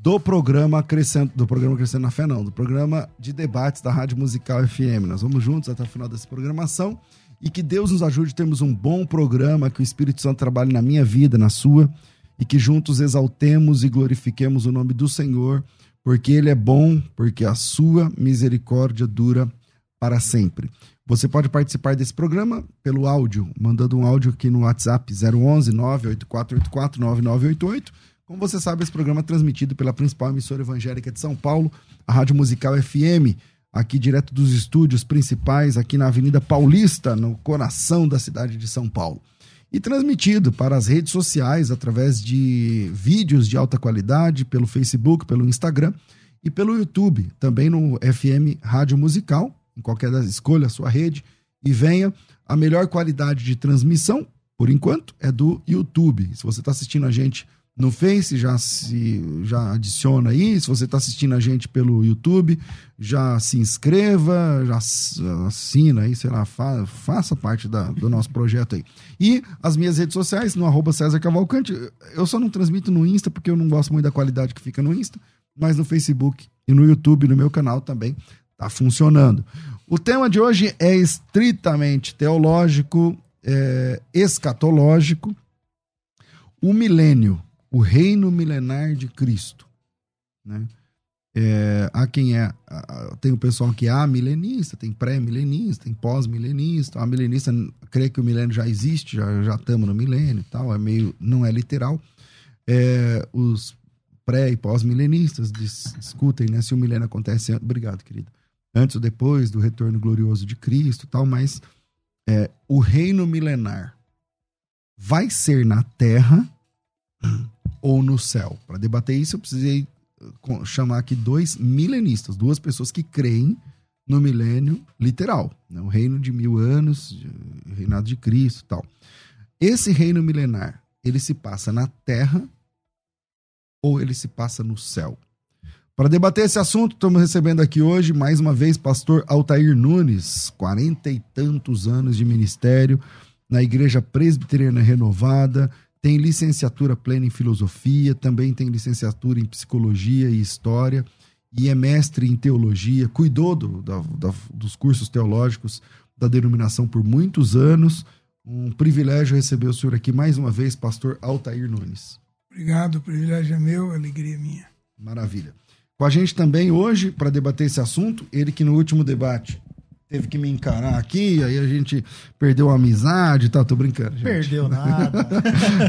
do programa Crescendo, do programa Crescendo na Fé, não, do programa de debates da Rádio Musical FM. Nós vamos juntos até o final dessa programação e que Deus nos ajude a termos um bom programa, que o Espírito Santo trabalhe na minha vida, na sua, e que juntos exaltemos e glorifiquemos o nome do Senhor, porque Ele é bom, porque a sua misericórdia dura para sempre. Você pode participar desse programa pelo áudio, mandando um áudio aqui no WhatsApp 011 98484 9988 como você sabe, esse programa é transmitido pela principal emissora evangélica de São Paulo, a Rádio Musical FM, aqui direto dos estúdios principais, aqui na Avenida Paulista, no coração da cidade de São Paulo. E transmitido para as redes sociais através de vídeos de alta qualidade, pelo Facebook, pelo Instagram e pelo YouTube, também no FM Rádio Musical, em qualquer das escolha a sua rede e venha. A melhor qualidade de transmissão, por enquanto, é do YouTube. Se você está assistindo a gente no Face, já se já adiciona aí. Se você está assistindo a gente pelo YouTube, já se inscreva, já assina aí, sei lá, fa, faça parte da, do nosso projeto aí. E as minhas redes sociais, no arroba César Cavalcante. Eu só não transmito no Insta, porque eu não gosto muito da qualidade que fica no Insta, mas no Facebook e no YouTube, no meu canal também, tá funcionando. O tema de hoje é estritamente teológico, é, escatológico, o milênio o reino milenar de Cristo. Né? É, há quem é. Tem o pessoal que é milenista, tem pré-milenista, tem pós-milenista. A milenista crê que o milênio já existe, já, já estamos no milênio e tal, é meio. não é literal. É, os pré e pós-milenistas dis, discutem né, se o milênio acontece. Obrigado, querido. Antes ou depois do retorno glorioso de Cristo tal, mas é, o reino milenar vai ser na terra ou no céu. Para debater isso, eu precisei eh, chamar aqui dois milenistas, duas pessoas que creem no milênio literal, né? o reino de mil anos, reinado de Cristo tal. Esse reino milenar, ele se passa na terra ou ele se passa no céu? Para debater esse assunto, estamos recebendo aqui hoje, mais uma vez, pastor Altair Nunes, quarenta e tantos anos de ministério na Igreja Presbiteriana Renovada, tem licenciatura plena em filosofia, também tem licenciatura em psicologia e história, e é mestre em teologia, cuidou do, da, da, dos cursos teológicos da denominação por muitos anos. Um privilégio receber o senhor aqui mais uma vez, pastor Altair Nunes. Obrigado, o privilégio é meu, alegria é minha. Maravilha. Com a gente também hoje, para debater esse assunto, ele que no último debate teve que me encarar aqui, aí a gente perdeu a amizade e tá, tal, tô brincando. Gente. Perdeu nada.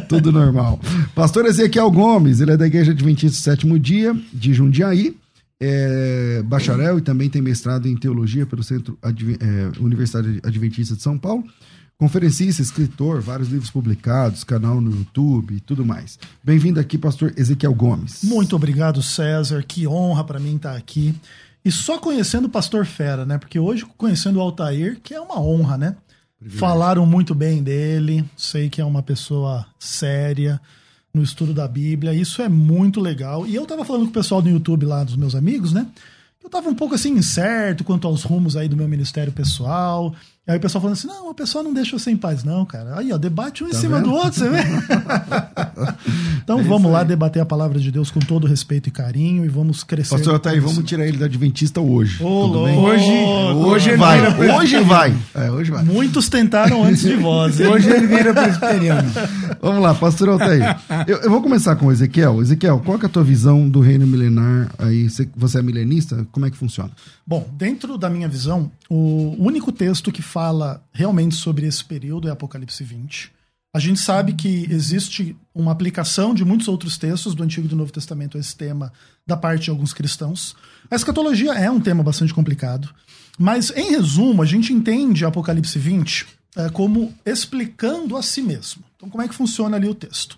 Tudo normal. Pastor Ezequiel Gomes, ele é da Igreja Adventista Sétimo Dia, de Jundiaí, é bacharel e também tem mestrado em teologia pelo Centro Adv é, Universidade Adventista de São Paulo. Conferencista, escritor, vários livros publicados, canal no YouTube e tudo mais. Bem-vindo aqui, pastor Ezequiel Gomes. Muito obrigado, César. Que honra para mim estar aqui. E só conhecendo o Pastor Fera, né? Porque hoje, conhecendo o Altair, que é uma honra, né? Falaram muito bem dele, sei que é uma pessoa séria no estudo da Bíblia, isso é muito legal. E eu tava falando com o pessoal do YouTube lá, dos meus amigos, né? Eu tava um pouco assim incerto quanto aos rumos aí do meu ministério pessoal. Aí o pessoal falando assim: não, a pessoa não deixa você em paz, não, cara. Aí, ó, debate um tá em cima vendo? do outro, você vê? então é vamos lá debater a palavra de Deus com todo respeito e carinho e vamos crescer. Pastor aí vamos tirar ele da Adventista hoje. Ô, Tudo bem? Hoje, hoje vai. Hoje vai. É, hoje vai. Muitos tentaram antes de vós. Hoje ele vira presbiteriano. vamos lá, pastor Altair. Eu, eu, vou começar com o Ezequiel. Ezequiel, qual é a tua visão do reino milenar? Aí, você é milenista? Como é que funciona? Bom, dentro da minha visão, o único texto que fala realmente sobre esse período é Apocalipse 20. A gente sabe que existe uma aplicação de muitos outros textos do Antigo e do Novo Testamento a esse tema da parte de alguns cristãos. A escatologia é um tema bastante complicado, mas em resumo, a gente entende Apocalipse 20 é, como explicando a si mesmo. Então, como é que funciona ali o texto?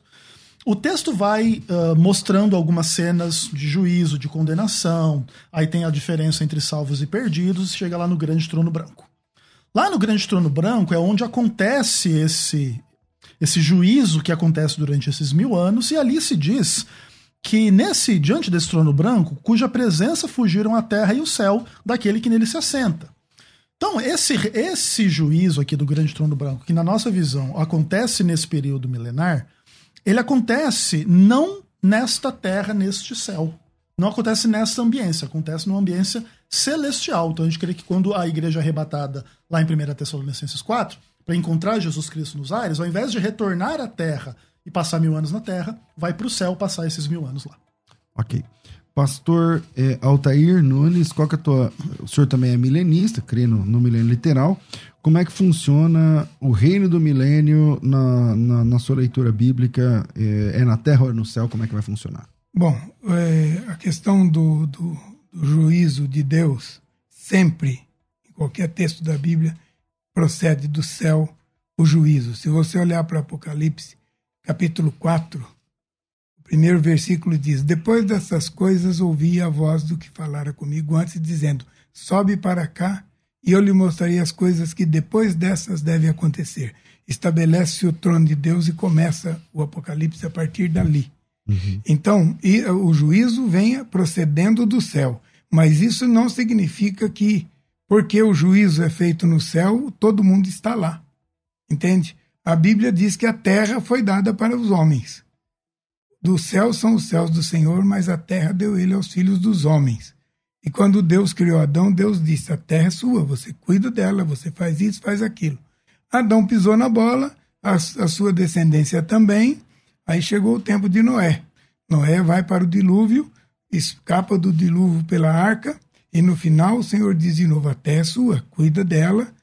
O texto vai uh, mostrando algumas cenas de juízo, de condenação, aí tem a diferença entre salvos e perdidos, e chega lá no grande trono branco. Lá no grande trono branco é onde acontece esse, esse juízo que acontece durante esses mil anos, e ali se diz que nesse diante desse trono branco, cuja presença fugiram a terra e o céu daquele que nele se assenta. Então, esse, esse juízo aqui do grande trono branco, que na nossa visão acontece nesse período milenar, ele acontece não nesta terra, neste céu. Não acontece nessa ambiência, acontece numa ambiência celestial. Então a gente crê que quando a igreja é arrebatada lá em 1 Tessalonicenses 4, para encontrar Jesus Cristo nos ares, ao invés de retornar à terra e passar mil anos na terra, vai para o céu passar esses mil anos lá. Ok. Pastor é, Altair Nunes, qual que é a tua. O senhor também é milenista, crê no, no milênio literal. Como é que funciona o reino do milênio na, na, na sua leitura bíblica? É, é, na terra ou é no céu? Como é que vai funcionar? Bom, é, a questão do, do, do juízo de Deus, sempre, em qualquer texto da Bíblia, procede do céu o juízo. Se você olhar para Apocalipse, capítulo 4, primeiro versículo diz: Depois dessas coisas ouvi a voz do que falara comigo antes, dizendo: Sobe para cá e eu lhe mostrarei as coisas que depois dessas devem acontecer. Estabelece o trono de Deus e começa o Apocalipse a partir dali. Uhum. Então, o juízo vem procedendo do céu, mas isso não significa que, porque o juízo é feito no céu, todo mundo está lá. Entende? A Bíblia diz que a terra foi dada para os homens. Do céu são os céus do Senhor, mas a terra deu ele aos filhos dos homens. E quando Deus criou Adão, Deus disse: A terra é sua, você cuida dela, você faz isso, faz aquilo. Adão pisou na bola, a, a sua descendência também. Aí chegou o tempo de Noé. Noé vai para o dilúvio, escapa do dilúvio pela arca, e no final o Senhor diz de novo: A terra é sua, cuida dela,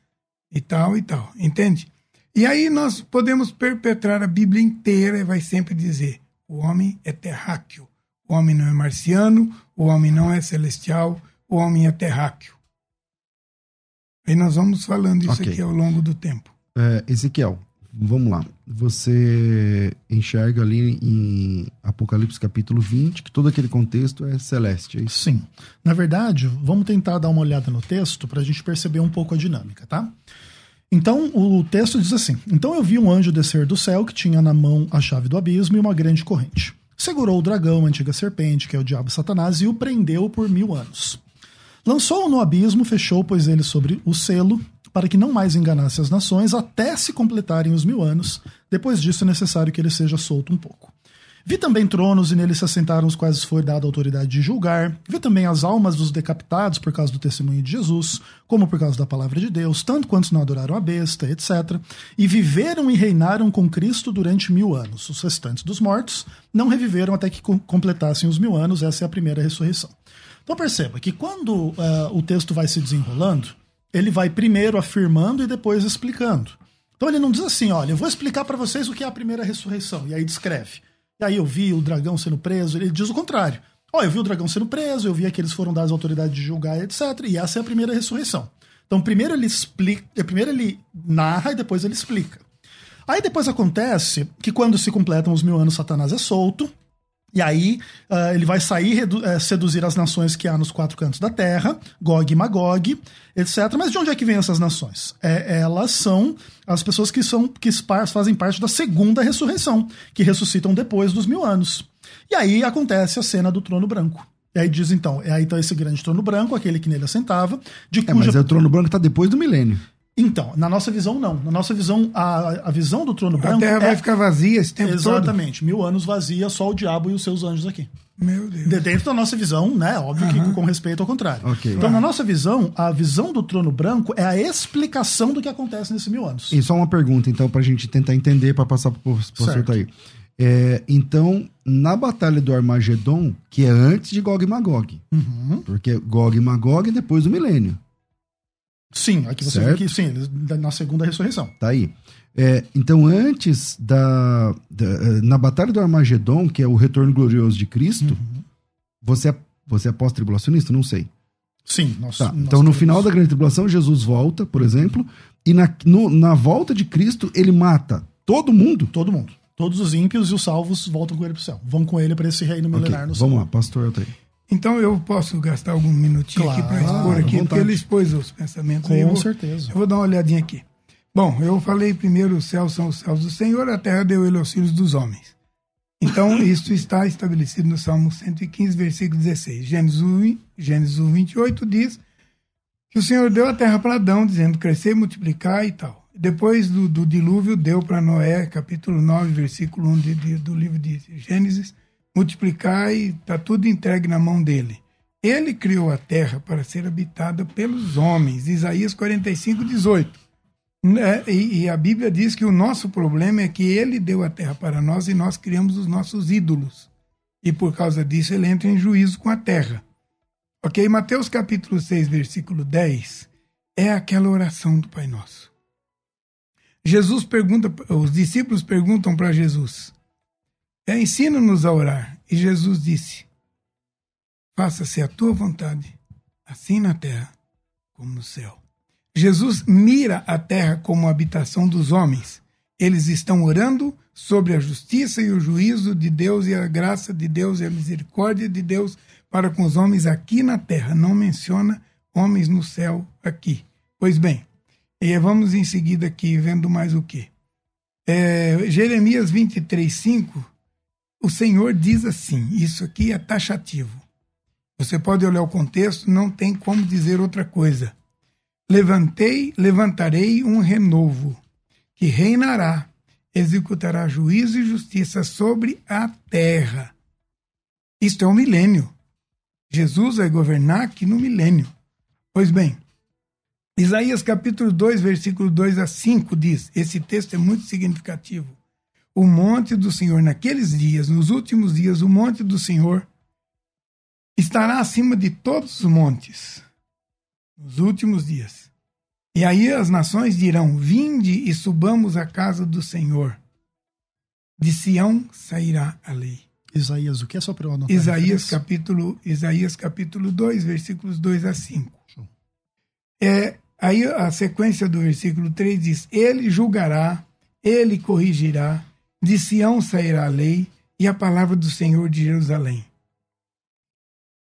e tal e tal. Entende? E aí nós podemos perpetrar a Bíblia inteira e vai sempre dizer: o homem é terráqueo. O homem não é marciano, o homem não é celestial, o homem é terráqueo. Aí nós vamos falando isso okay. aqui ao longo do tempo. É, Ezequiel, vamos lá. Você enxerga ali em Apocalipse capítulo 20 que todo aquele contexto é celeste, é isso? Sim. Na verdade, vamos tentar dar uma olhada no texto para a gente perceber um pouco a dinâmica, tá? Então o texto diz assim: Então eu vi um anjo descer do céu que tinha na mão a chave do abismo e uma grande corrente. Segurou o dragão, a antiga serpente, que é o diabo Satanás, e o prendeu por mil anos. Lançou-o no abismo, fechou, pois ele sobre o selo, para que não mais enganasse as nações até se completarem os mil anos. Depois disso é necessário que ele seja solto um pouco. Vi também tronos e neles se assentaram os quais foi dada a autoridade de julgar. Vi também as almas dos decapitados por causa do testemunho de Jesus, como por causa da palavra de Deus, tanto quantos não adoraram a besta, etc. E viveram e reinaram com Cristo durante mil anos. Os restantes dos mortos não reviveram até que completassem os mil anos. Essa é a primeira ressurreição. Então perceba que quando uh, o texto vai se desenrolando, ele vai primeiro afirmando e depois explicando. Então ele não diz assim, olha, eu vou explicar para vocês o que é a primeira ressurreição, e aí descreve. E aí eu vi o dragão sendo preso. Ele diz o contrário. Oh, eu vi o dragão sendo preso, eu vi que eles foram dados autoridade de julgar, etc. E essa é a primeira ressurreição. Então, primeiro ele explica, primeiro ele narra e depois ele explica. Aí depois acontece que quando se completam os mil anos, Satanás é solto. E aí uh, ele vai sair, uh, seduzir as nações que há nos quatro cantos da terra, Gog e Magog, etc. Mas de onde é que vêm essas nações? É, elas são as pessoas que, são, que fazem parte da segunda ressurreição, que ressuscitam depois dos mil anos. E aí acontece a cena do trono branco. E aí diz então, é aí então esse grande trono branco, aquele que nele assentava, de é, cuja... Mas é o trono branco está depois do milênio. Então, na nossa visão, não. Na nossa visão, a, a visão do trono branco. A terra é... vai ficar vazia esse tempo Exatamente. todo. Exatamente. Mil anos vazia, só o diabo e os seus anjos aqui. Meu Deus. De dentro da nossa visão, né? Óbvio Uhum. que com respeito ao contrário. Ok. Então, na nossa visão, a visão do trono branco é a explicação do que acontece nesses mil anos. E só uma pergunta, então, pra gente tentar entender, pra passar pro professor aí. É, então, na Batalha do Armagedon, que é antes de Gog e Magog, Uhum. porque Gog e Magog é depois do milênio, Sim, aqui você Certo. vê que sim, na segunda ressurreição. tá aí. É, então, antes da, da- Na Batalha do Armagedon, que é o retorno glorioso de Cristo, Uhum. você, é, você é pós-tribulacionista? Não sei. Sim, nós, Tá, nós então, no final da grande tribulação, Jesus volta, por exemplo, e na, no- na volta de Cristo, ele mata todo mundo. Todo mundo. Todos os ímpios e os salvos voltam com ele pro céu. Vão com ele para esse reino milenar no céu. vamos lá, pastor Eltrei. Então eu posso gastar algum minutinho aqui para Claro, expor aqui, porque ele expôs os pensamentos. aí eu Com vou- certeza. Eu vou dar uma olhadinha aqui. Bom, eu falei primeiro, os céus são os céus do Senhor, a terra deu ele aos filhos dos homens. Então, isso está estabelecido no Salmo 115, versículo 16. Gênesis 1, Gênesis 1, 28 diz que o Senhor deu a terra para Adão, dizendo crescer, multiplicar e tal. Depois do, do dilúvio, deu para Noé, capítulo 9, versículo 1 de- de- do livro de Gênesis, multiplicar e está tudo entregue na mão dele. Ele criou a terra para ser habitada pelos homens. Isaías 45, 18. Né, E, e a Bíblia diz que o nosso problema é que ele deu a terra para nós e nós criamos os nossos ídolos. E por causa disso ele entra em juízo com a terra. Ok? Mateus capítulo 6, versículo 10 é aquela oração do Pai Nosso. Jesus pergunta, os discípulos perguntam para Jesus: é, ensina-nos a orar. E Jesus disse: Faça-se a tua vontade, assim na terra como no céu. Jesus mira a terra como habitação dos homens. Eles estão orando sobre a justiça e o juízo de Deus e a graça de Deus e a misericórdia de Deus para com os homens aqui na terra. Não menciona homens no céu aqui. Pois bem, e vamos em seguida aqui vendo mais o que. É, Jeremias 23, 5, o Senhor diz assim: isso aqui é taxativo. Você pode olhar o contexto, não tem como dizer outra coisa. Levantei, levantarei um renovo, que reinará, executará juízo e justiça sobre a terra. Isto é o milênio. Jesus vai governar aqui no milênio. Pois bem, Isaías capítulo 2, versículo 2 a 5 diz: esse texto é muito significativo. O monte do Senhor, naqueles dias, nos últimos dias, o monte do Senhor estará acima de todos os montes, nos últimos dias. E aí as nações dirão: Vinde e subamos à casa do Senhor. De Sião sairá a lei. Isaías, o que é só para eu anotar? Isaías capítulo, Isaías capítulo 2, versículos 2 a 5. Show. É, aí a sequência do versículo 3 diz: Ele julgará, ele corrigirá, de Sião sairá a lei e a palavra do Senhor de Jerusalém.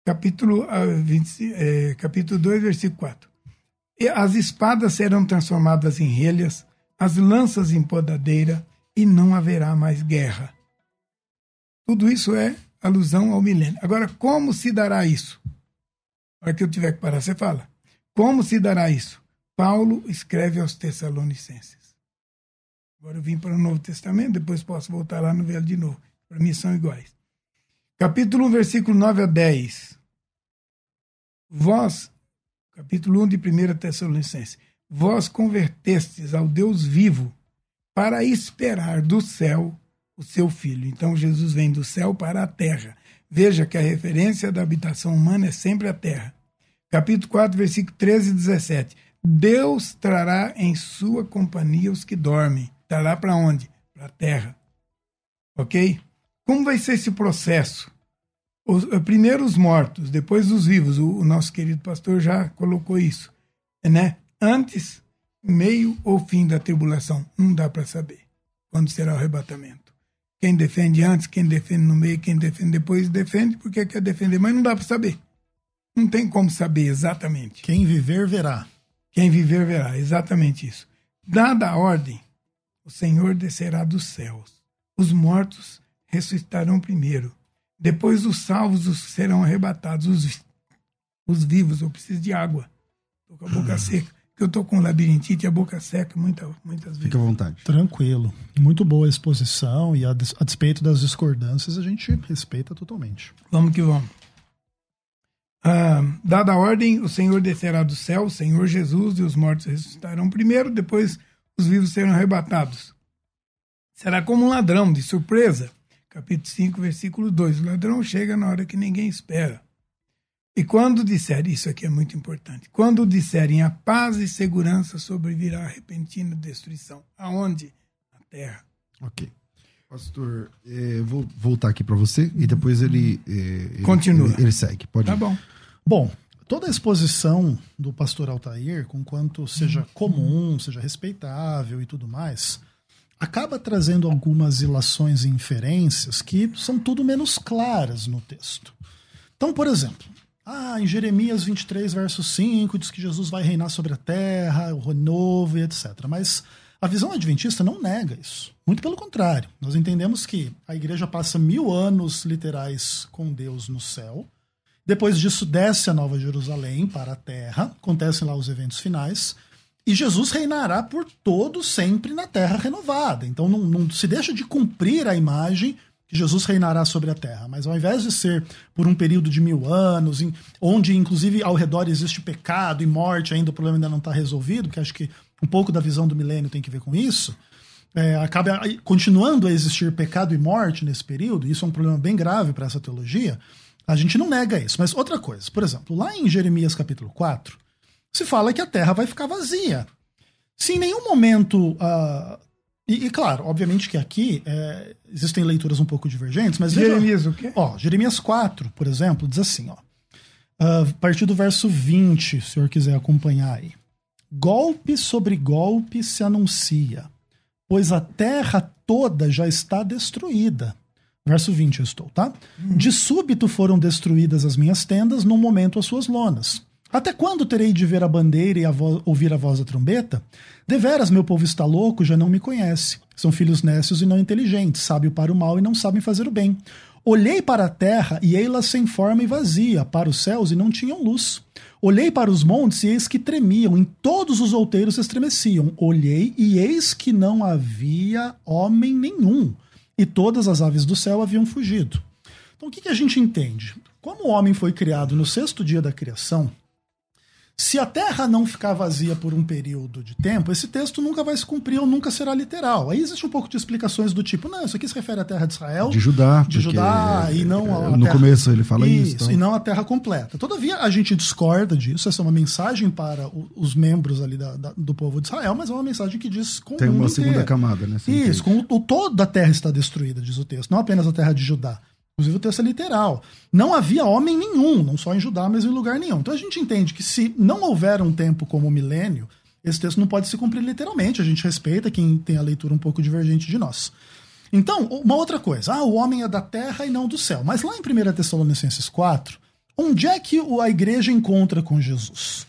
Capítulo, ah, 20, eh, capítulo 2, versículo 4. E as espadas serão transformadas em relhas, as lanças em podadeira, e não haverá mais guerra. Tudo isso é alusão ao milênio. Agora, como se dará isso? Para que eu tiver que parar, você fala. Como se dará isso? Paulo escreve aos Tessalonicenses. Agora eu vim para o Novo Testamento, depois posso voltar lá no Velho de novo. Para mim são iguais. Capítulo 1, versículo 9 a 10. Vós, capítulo 1 de 1 Tessalonicenses, vós convertestes ao Deus vivo para esperar do céu o seu filho. Então Jesus vem do céu para a terra. Veja que a referência da habitação humana é sempre a terra. Capítulo 4, versículo 13 e 17. Deus trará em sua companhia os que dormem. Trará para onde? Para a terra. Ok? Como vai ser esse processo? Os, eh, primeiro os mortos, depois os vivos. O, o nosso querido pastor já colocou isso. Né? Antes, meio ou fim da tribulação. Não dá para saber quando será o arrebatamento. Quem defende antes, quem defende no meio, quem defende depois, defende porque quer defender, mas não dá para saber. Não tem como saber exatamente. Quem viver, verá. Quem viver verá, exatamente isso. Dada a ordem, o Senhor descerá dos céus. Os mortos ressuscitarão primeiro. Depois os salvos os serão arrebatados. Os, os vivos, eu preciso de água. Estou com a boca seca. porque eu tô com labirintite e a boca seca muita, muitas vezes. Fica à vontade. Tranquilo. Muito boa a exposição e a, des- a despeito das discordâncias, a gente respeita totalmente. Vamos que vamos. Ah, dada a ordem, o Senhor descerá do céu, o Senhor Jesus, e os mortos ressuscitarão primeiro, depois os vivos serão arrebatados. Será como um ladrão, de surpresa. Capítulo 5, versículo 2. O ladrão chega na hora que ninguém espera. E quando disserem, isso aqui é muito importante, quando disserem a paz e segurança sobrevirá a repentina destruição. Aonde? Na terra. Ok. Pastor, eh, vou voltar aqui para você e depois ele, eh, Continua. Ele, ele segue. Pode Tá ir. bom. Bom, toda a exposição do pastor Altair, com quanto seja comum, seja respeitável e tudo mais, acaba trazendo algumas ilações e inferências que são tudo menos claras no texto. Então, por exemplo, ah, em Jeremias 23, verso 5, diz que Jesus vai reinar sobre a terra, o renovo e etc. Mas a visão adventista não nega isso. Muito pelo contrário. Nós entendemos que a igreja passa mil anos literais com Deus no céu. Depois disso, desce a Nova Jerusalém para a terra, acontecem lá os eventos finais, e Jesus reinará por todo sempre na terra renovada. Então não, não se deixa de cumprir a imagem que Jesus reinará sobre a terra, mas ao invés de ser por um período de mil anos, em- onde inclusive ao redor existe pecado e morte, ainda o problema ainda não está resolvido, porque acho que um pouco da visão do milênio tem que ver com isso, é, acaba continuando a existir pecado e morte nesse período, isso é um problema bem grave para essa teologia, a gente não nega isso. Mas outra coisa, por exemplo, lá em Jeremias capítulo 4, se fala que a terra vai ficar vazia. Se em nenhum momento. ah, e, e, claro, obviamente que aqui é, existem leituras um pouco divergentes, mas veja- Jeremias o quê? Ó, Jeremias 4, por exemplo, diz assim, ó. Ah, a partir do verso 20, se o senhor quiser acompanhar aí. Golpe sobre golpe se anuncia, pois a terra toda já está destruída. Verso 20 eu estou, tá? De súbito foram destruídas as minhas tendas, num momento as suas lonas. Até quando terei de ver a bandeira e a vo- ouvir a voz da trombeta? Deveras, meu povo está louco, já não me conhece. São filhos nécios e não inteligentes, sábio para o mal e não sabem fazer o bem. Olhei para a terra e ei-la sem forma e vazia, para os céus e não tinham luz. Olhei para os montes e eis que tremiam, em todos os outeiros estremeciam. Olhei e eis que não havia homem nenhum, e todas as aves do céu haviam fugido. Então o que, que a gente entende? Como o homem foi criado no sexto dia da criação, se a terra não ficar vazia por um período de tempo, esse texto nunca vai se cumprir ou nunca será literal. Aí existe um pouco de explicações do tipo, não, isso aqui se refere à terra de Israel. De Judá. De Judá e não a No terra- começo ele fala isso. Então. e não a terra completa. Todavia, a gente discorda disso. Essa é uma mensagem para os membros ali da- da- do povo de Israel, mas é uma mensagem que diz com Tem uma segunda inteiro. camada, né? Isso, entende? com o, o toda a terra está destruída, diz o texto, não apenas a terra de Judá. Inclusive o texto é literal. Não havia homem nenhum, não só em Judá, mas em lugar nenhum. Então a gente entende que se não houver um tempo como o milênio, esse texto não pode se cumprir literalmente. A gente respeita quem tem a leitura um pouco divergente de nós. Então, uma outra coisa. Ah, o homem é da terra e não do céu. Mas lá em 1 Tessalonicenses 4, onde é que a igreja encontra com Jesus?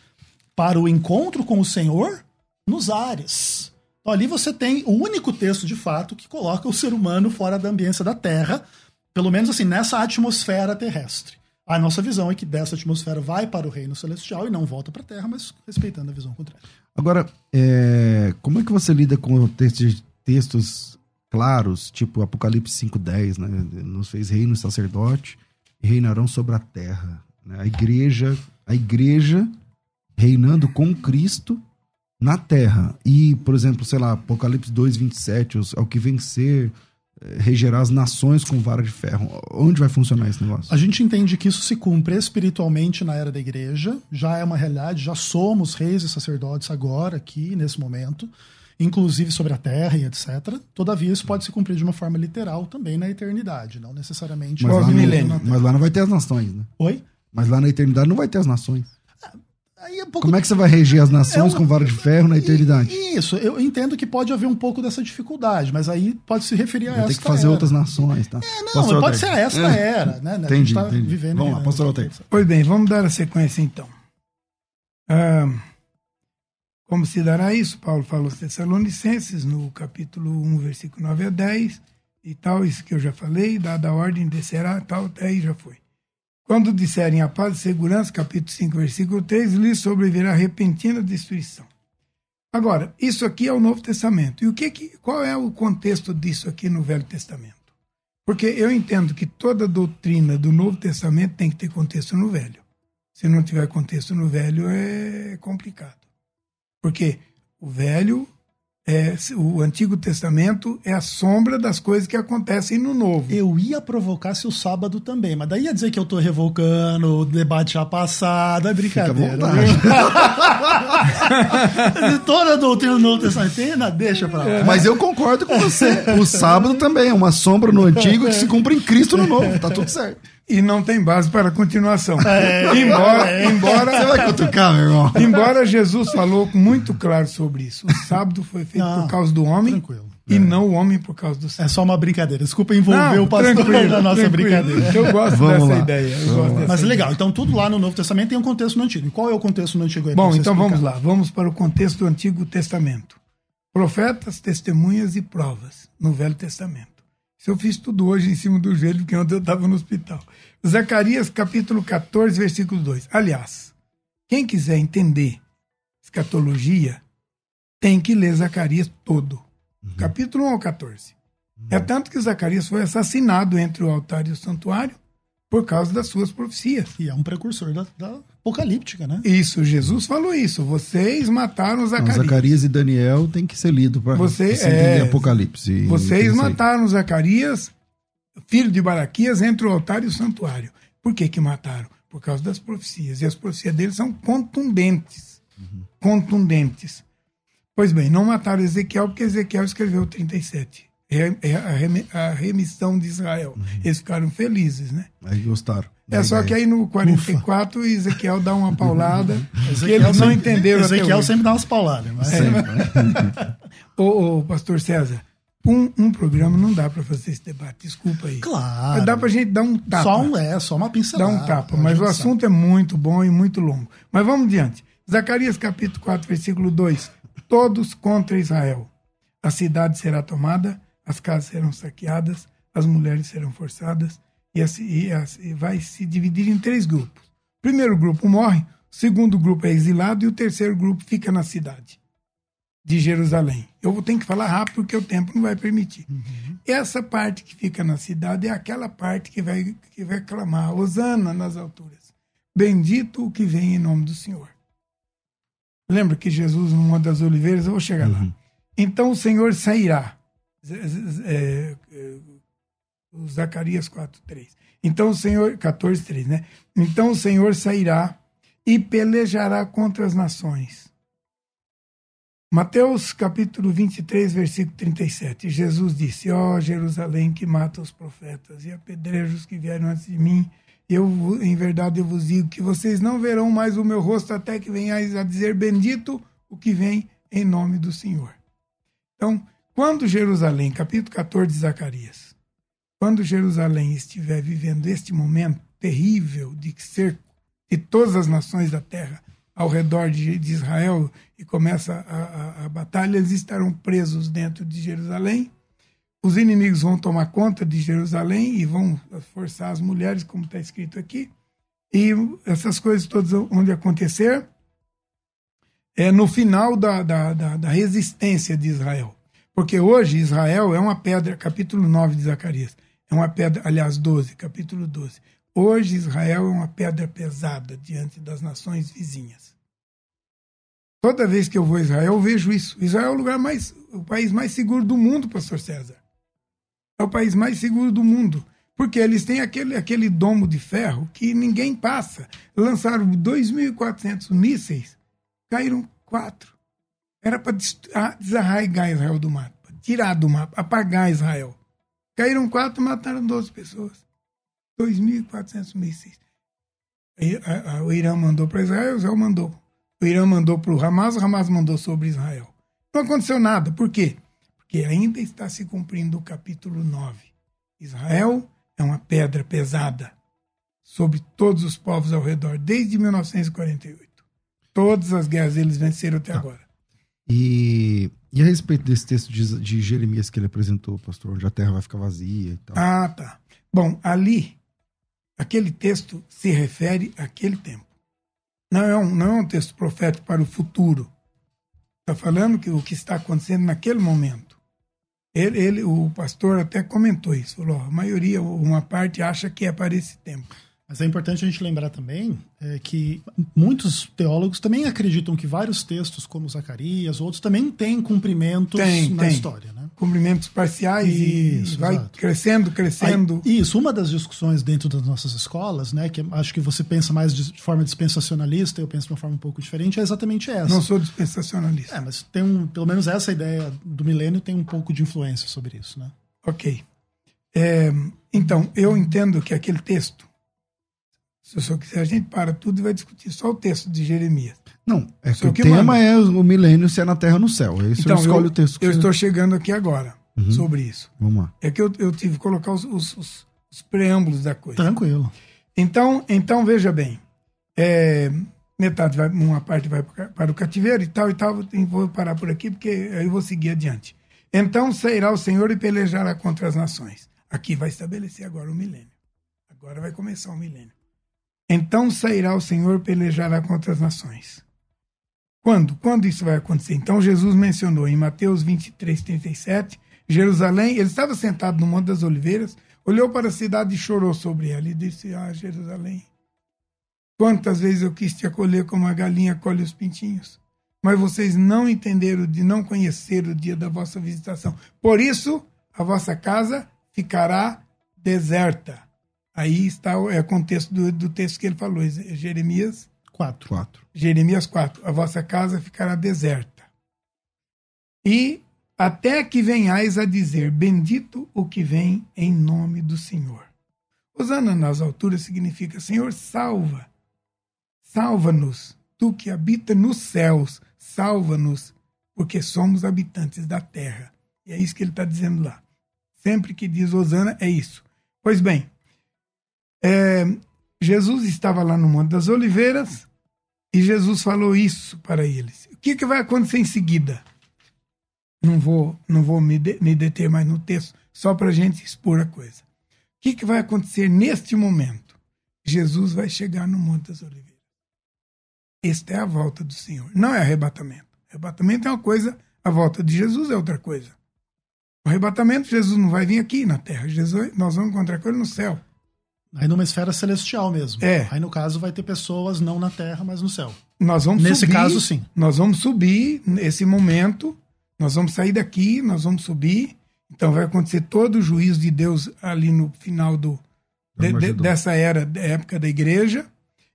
Para o encontro com o Senhor nos ares. Então, ali você tem o único texto de fato que coloca o ser humano fora da ambiência da terra, pelo menos assim, nessa atmosfera terrestre. A nossa visão é que dessa atmosfera vai para o reino celestial e não volta para a terra, mas respeitando a visão contrária. Agora, é, como é que você lida com textos, textos claros, tipo Apocalipse 5.10, né? Nos fez reino sacerdote reinarão sobre a terra. né? A igreja, a igreja reinando com Cristo na terra. E, por exemplo, sei lá, Apocalipse 2.27, os- ao que vencer, eh, regerá as nações com vara de ferro. Onde vai funcionar esse negócio? A gente entende que isso se cumpre espiritualmente na era da igreja, já é uma realidade, já somos reis e sacerdotes agora, aqui, nesse momento, inclusive sobre a terra e etc. Todavia, isso pode se cumprir de uma forma literal também na eternidade, não necessariamente Mas lá, no- milênio. mas lá não vai ter as nações, né? Oi? Mas lá na eternidade não vai ter as nações. Aí é um pouco Como é que você vai reger as nações É um- com vara de ferro na eternidade? Isso, eu entendo que pode haver um pouco dessa dificuldade, mas aí pode se referir a Vai essa. ter que fazer outras nações, tá? É, não, Pastor pode ser Altair. esta É. era, né? A Entendi, gente tá entendi. vivendo Vamos lá, pastor né? Altair. Pois bem, vamos dar a sequência então. Ah, como se dará isso? Paulo fala aos Tessalonicenses, no capítulo 1, versículo 9 a 10, e tal, isso que eu já falei, dada a ordem, descerá, tal, até aí já foi. Quando disserem a paz e segurança, capítulo 5, versículo 3, lhes sobrevirá repentina destruição. Agora, isso aqui é o Novo Testamento. E o que, que qual é o contexto disso aqui no Velho Testamento? Porque eu entendo que toda doutrina do Novo Testamento tem que ter contexto no Velho. Se não tiver contexto no Velho, é complicado. Porque o Velho é, o Antigo Testamento é a sombra das coisas que acontecem no Novo. Eu ia provocar se o sábado também, mas daí ia dizer que eu tô revocando o debate já passado, é brincadeira. Toda a doutrina do Novo Testamento, deixa pra lá. Mas eu concordo com você. O sábado também é uma sombra no Antigo que se cumpre em Cristo no Novo, tá tudo certo e não tem base para continuação. É, embora, é. embora, Você vai cutucar, meu irmão. Embora Jesus falou muito claro sobre isso. O sábado foi feito não, por causa do homem. Tranquilo. E é. não o homem por causa do sábado. É só uma brincadeira. Desculpa envolver não, o pastor na nossa brincadeira. Eu gosto Vamos dessa lá. ideia. Gosto dessa Mas ideia. legal. Então tudo lá no Novo Testamento tem um contexto no Antigo. E qual é o contexto no Antigo? Aí, Bom, então explicar? vamos lá. Vamos para o contexto do Antigo Testamento. Profetas, testemunhas e provas no Velho Testamento. Isso eu fiz tudo hoje em cima do joelho, porque ontem eu estava no hospital. Zacarias capítulo 14, versículo 2. Aliás, quem quiser entender escatologia, tem que ler Zacarias todo. Uhum. Capítulo 1 ao 14. Uhum. É tanto que Zacarias foi assassinado entre o altar e o santuário por causa das suas profecias. E é um precursor da, da apocalíptica, né? Isso, Jesus falou isso. Vocês mataram Zacarias. Não, Zacarias e Daniel tem que ser lido para você é, Apocalipse. Vocês mataram Zacarias, filho de Baraquias, entre o altar e o santuário. Por que que mataram? Por causa das profecias. E as profecias deles são contundentes. Uhum. Contundentes. Pois bem, não mataram Ezequiel porque Ezequiel escreveu 37. É a remissão de Israel. Uhum. Eles ficaram felizes, né? Aí gostaram. É só que aí no 44 Ufa. Ezequiel dá uma paulada que eles não entenderam Ezequiel sempre dá umas pauladas. Mas... É. ô, ô, pastor César, um, um programa não dá para fazer esse debate, desculpa aí. Claro. Mas dá pra gente dar um tapa. Só um é, só uma pincelada. Dá um tapa, mas o assunto sabe. é muito bom e muito longo. Mas vamos diante. Zacarias capítulo 4, versículo 2. Todos contra Israel. A cidade será tomada as casas serão saqueadas, as mulheres serão forçadas e, assim, e, assim, e vai se dividir em três grupos. O primeiro grupo morre, o segundo grupo é exilado e o terceiro grupo fica na cidade de Jerusalém. Eu vou ter que falar rápido porque o tempo não vai permitir. Uhum. Essa parte que fica na cidade é aquela parte que vai, que vai clamar, Osana nas alturas. Bendito o que vem em nome do Senhor. Lembra que Jesus, Monte das Oliveiras, eu vou chegar uhum. lá. Então o Senhor sairá é, é, Zacarias 4, 3. Então o Senhor, 14, 3, né? Então o Senhor sairá e pelejará contra as nações. Mateus capítulo 23, versículo 37. Jesus disse: Ó oh, Jerusalém que mata os profetas e apedrejos que vieram antes de mim, eu em verdade eu vos digo que vocês não verão mais o meu rosto até que venhais a dizer bendito o que vem em nome do Senhor. Então, quando Jerusalém, capítulo 14 de Zacarias, quando Jerusalém estiver vivendo este momento terrível de cerco de todas as nações da terra ao redor de, de Israel e começa a, a, a, batalha, eles estarão presos dentro de Jerusalém. Os inimigos vão tomar conta de Jerusalém e vão forçar as mulheres, como está escrito aqui. E essas coisas todas onde acontecer é no final da, da, da, da resistência de Israel. Porque hoje Israel é uma pedra, capítulo 9 de Zacarias, é uma pedra, aliás, 12, capítulo 12. Hoje Israel é uma pedra pesada diante das nações vizinhas. Toda vez que eu vou a Israel, eu vejo isso. Israel é o lugar mais, o país mais seguro do mundo, pastor César. É o país mais seguro do mundo. Porque eles têm aquele, aquele domo de ferro que ninguém passa. Lançaram 2.400 mísseis, caíram quatro. Era para ah, desarraigar Israel do mapa, tirar do mapa, apagar Israel. Caíram quatro, mataram 12 pessoas. 2.400 mísseis. O Irã mandou para Israel, Israel mandou. O Irã mandou para o Hamas, o Hamas mandou sobre Israel. Não aconteceu nada. Por quê? Porque ainda está se cumprindo o capítulo 9. Israel é uma pedra pesada sobre todos os povos ao redor, desde 1948. Todas as guerras eles venceram até tá. agora. E, e a respeito desse texto de, de Jeremias que ele apresentou, pastor, onde a terra vai ficar vazia e tal. Ah, tá. Bom, ali, aquele texto se refere àquele tempo. Não é um, não é um texto profético para o futuro. Está falando que o que está acontecendo naquele momento. Ele, ele, o pastor até comentou isso. Falou: a maioria, uma parte acha que é para esse tempo. Mas é importante a gente lembrar também é, que muitos teólogos também acreditam que vários textos, como Zacarias, outros, também têm cumprimentos Tem, na tem. história. Né? Cumprimentos parciais e Isso, vai exato. crescendo, crescendo. Aí, isso, uma das discussões dentro das nossas escolas, né, que acho que você pensa mais de de forma dispensacionalista, eu penso de uma forma um pouco diferente, é exatamente essa. Não sou dispensacionalista. É, mas tem um, pelo menos essa ideia do milênio tem um pouco de influência sobre isso, né? Ok. É, então, eu entendo que aquele texto, se o senhor quiser, a gente para tudo e vai discutir só o texto de Jeremias. Não, é que o que tema manda. é o milênio se é na terra ou no céu. Aí Então, escolhe eu, o texto que eu você- estou chegando aqui agora Uhum. sobre isso. Vamos lá. É que eu, eu tive que colocar os, os- os- os preâmbulos da coisa. Tranquilo. Então, então veja bem, é, metade vai, uma parte vai para o cativeiro e tal e tal. Vou parar por aqui porque aí eu vou seguir adiante. Então sairá o Senhor e pelejará contra as nações. Aqui vai estabelecer agora o milênio. Agora vai começar o milênio. Então sairá o Senhor pelejará contra as nações. Quando? Quando isso vai acontecer? Então Jesus mencionou em Mateus 23, 37, Jerusalém, ele estava sentado no Monte das Oliveiras, olhou para a cidade e chorou sobre ela e disse: Ah, Jerusalém, quantas vezes eu quis te acolher como a galinha acolhe os pintinhos, mas vocês não entenderam de não conhecer o dia da vossa visitação. Por isso, a vossa casa ficará deserta. Aí está o é o contexto do, do texto que ele falou, Jeremias Quatro. Quatro. Jeremias 4: A vossa casa ficará deserta. E até que venhais a dizer: Bendito o que vem em nome do Senhor. Osana nas alturas significa: Senhor, salva. Salva-nos, tu que habita nos céus, salva-nos, porque somos habitantes da terra. E é isso que ele está dizendo lá. Sempre que diz Osana, é isso. Pois bem, é, Jesus estava lá no Monte das Oliveiras e Jesus falou isso para eles. O que, que vai acontecer em seguida? Não vou, não vou me, de- me deter mais no texto, só para a gente expor a coisa. O que, que vai acontecer neste momento? Jesus vai chegar no Monte das Oliveiras. Esta é a volta do Senhor. Não é arrebatamento. Arrebatamento é uma coisa, a volta de Jesus é outra coisa. O arrebatamento, Jesus não vai vir aqui na terra. Jesus, nós vamos encontrar com ele no céu. Aí numa esfera celestial mesmo. É. Aí no caso vai ter pessoas não na Terra, mas no céu. Nós vamos Nesse subir, caso, sim. Nós vamos subir nesse momento. Nós vamos sair daqui, nós vamos subir. Então vai acontecer todo o juízo de Deus ali no final do, de- de- dessa era, da época da igreja.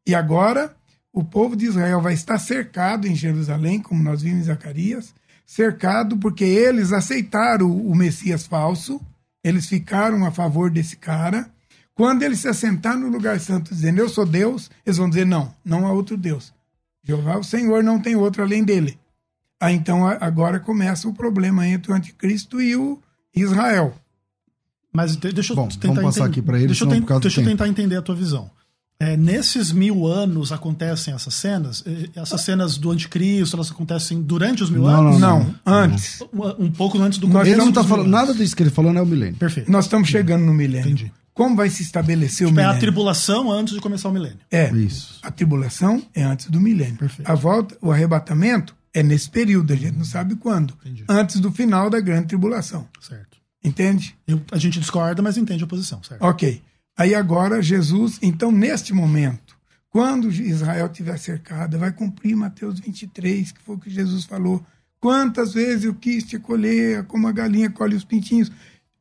E agora o povo de Israel vai estar cercado em Jerusalém, como nós vimos em Zacarias, cercado porque eles aceitaram o Messias falso, eles ficaram a favor desse cara. Quando eles se assentar no lugar santo dizendo eu sou Deus, eles vão dizer não, não há outro Deus. Jeová, o Senhor, não tem outro além dele. Aí então agora começa o problema entre o anticristo e o Israel. Mas de- deixa eu Bom, tentar vamos passar entender- aqui pra eles, Deixa eu, ten- deixa eu tentar entender a tua visão. É, nesses mil anos acontecem essas cenas? Essas cenas do anticristo, elas acontecem durante os mil Não, anos? não, Não, antes. Um, um pouco antes do Nós começo Ele não tá mil falando anos. nada disso que ele falou, não é o milênio. Perfeito. Nós estamos chegando no milênio. Entendi. Como vai se estabelecer o É a milênio? tribulação antes de começar o milênio. É, Isso. a tribulação é antes do milênio. Perfeito. A volta, o arrebatamento é nesse período, a gente não sabe quando. Entendi. Antes do final da grande tribulação. Certo. Entende? Eu- a gente discorda, mas entende a posição, certo? Ok. Aí agora Jesus, então neste momento, quando Israel tiver cercada, vai cumprir Mateus 23, que foi o que Jesus falou. Quantas vezes eu quis te colher, como a galinha colhe os pintinhos,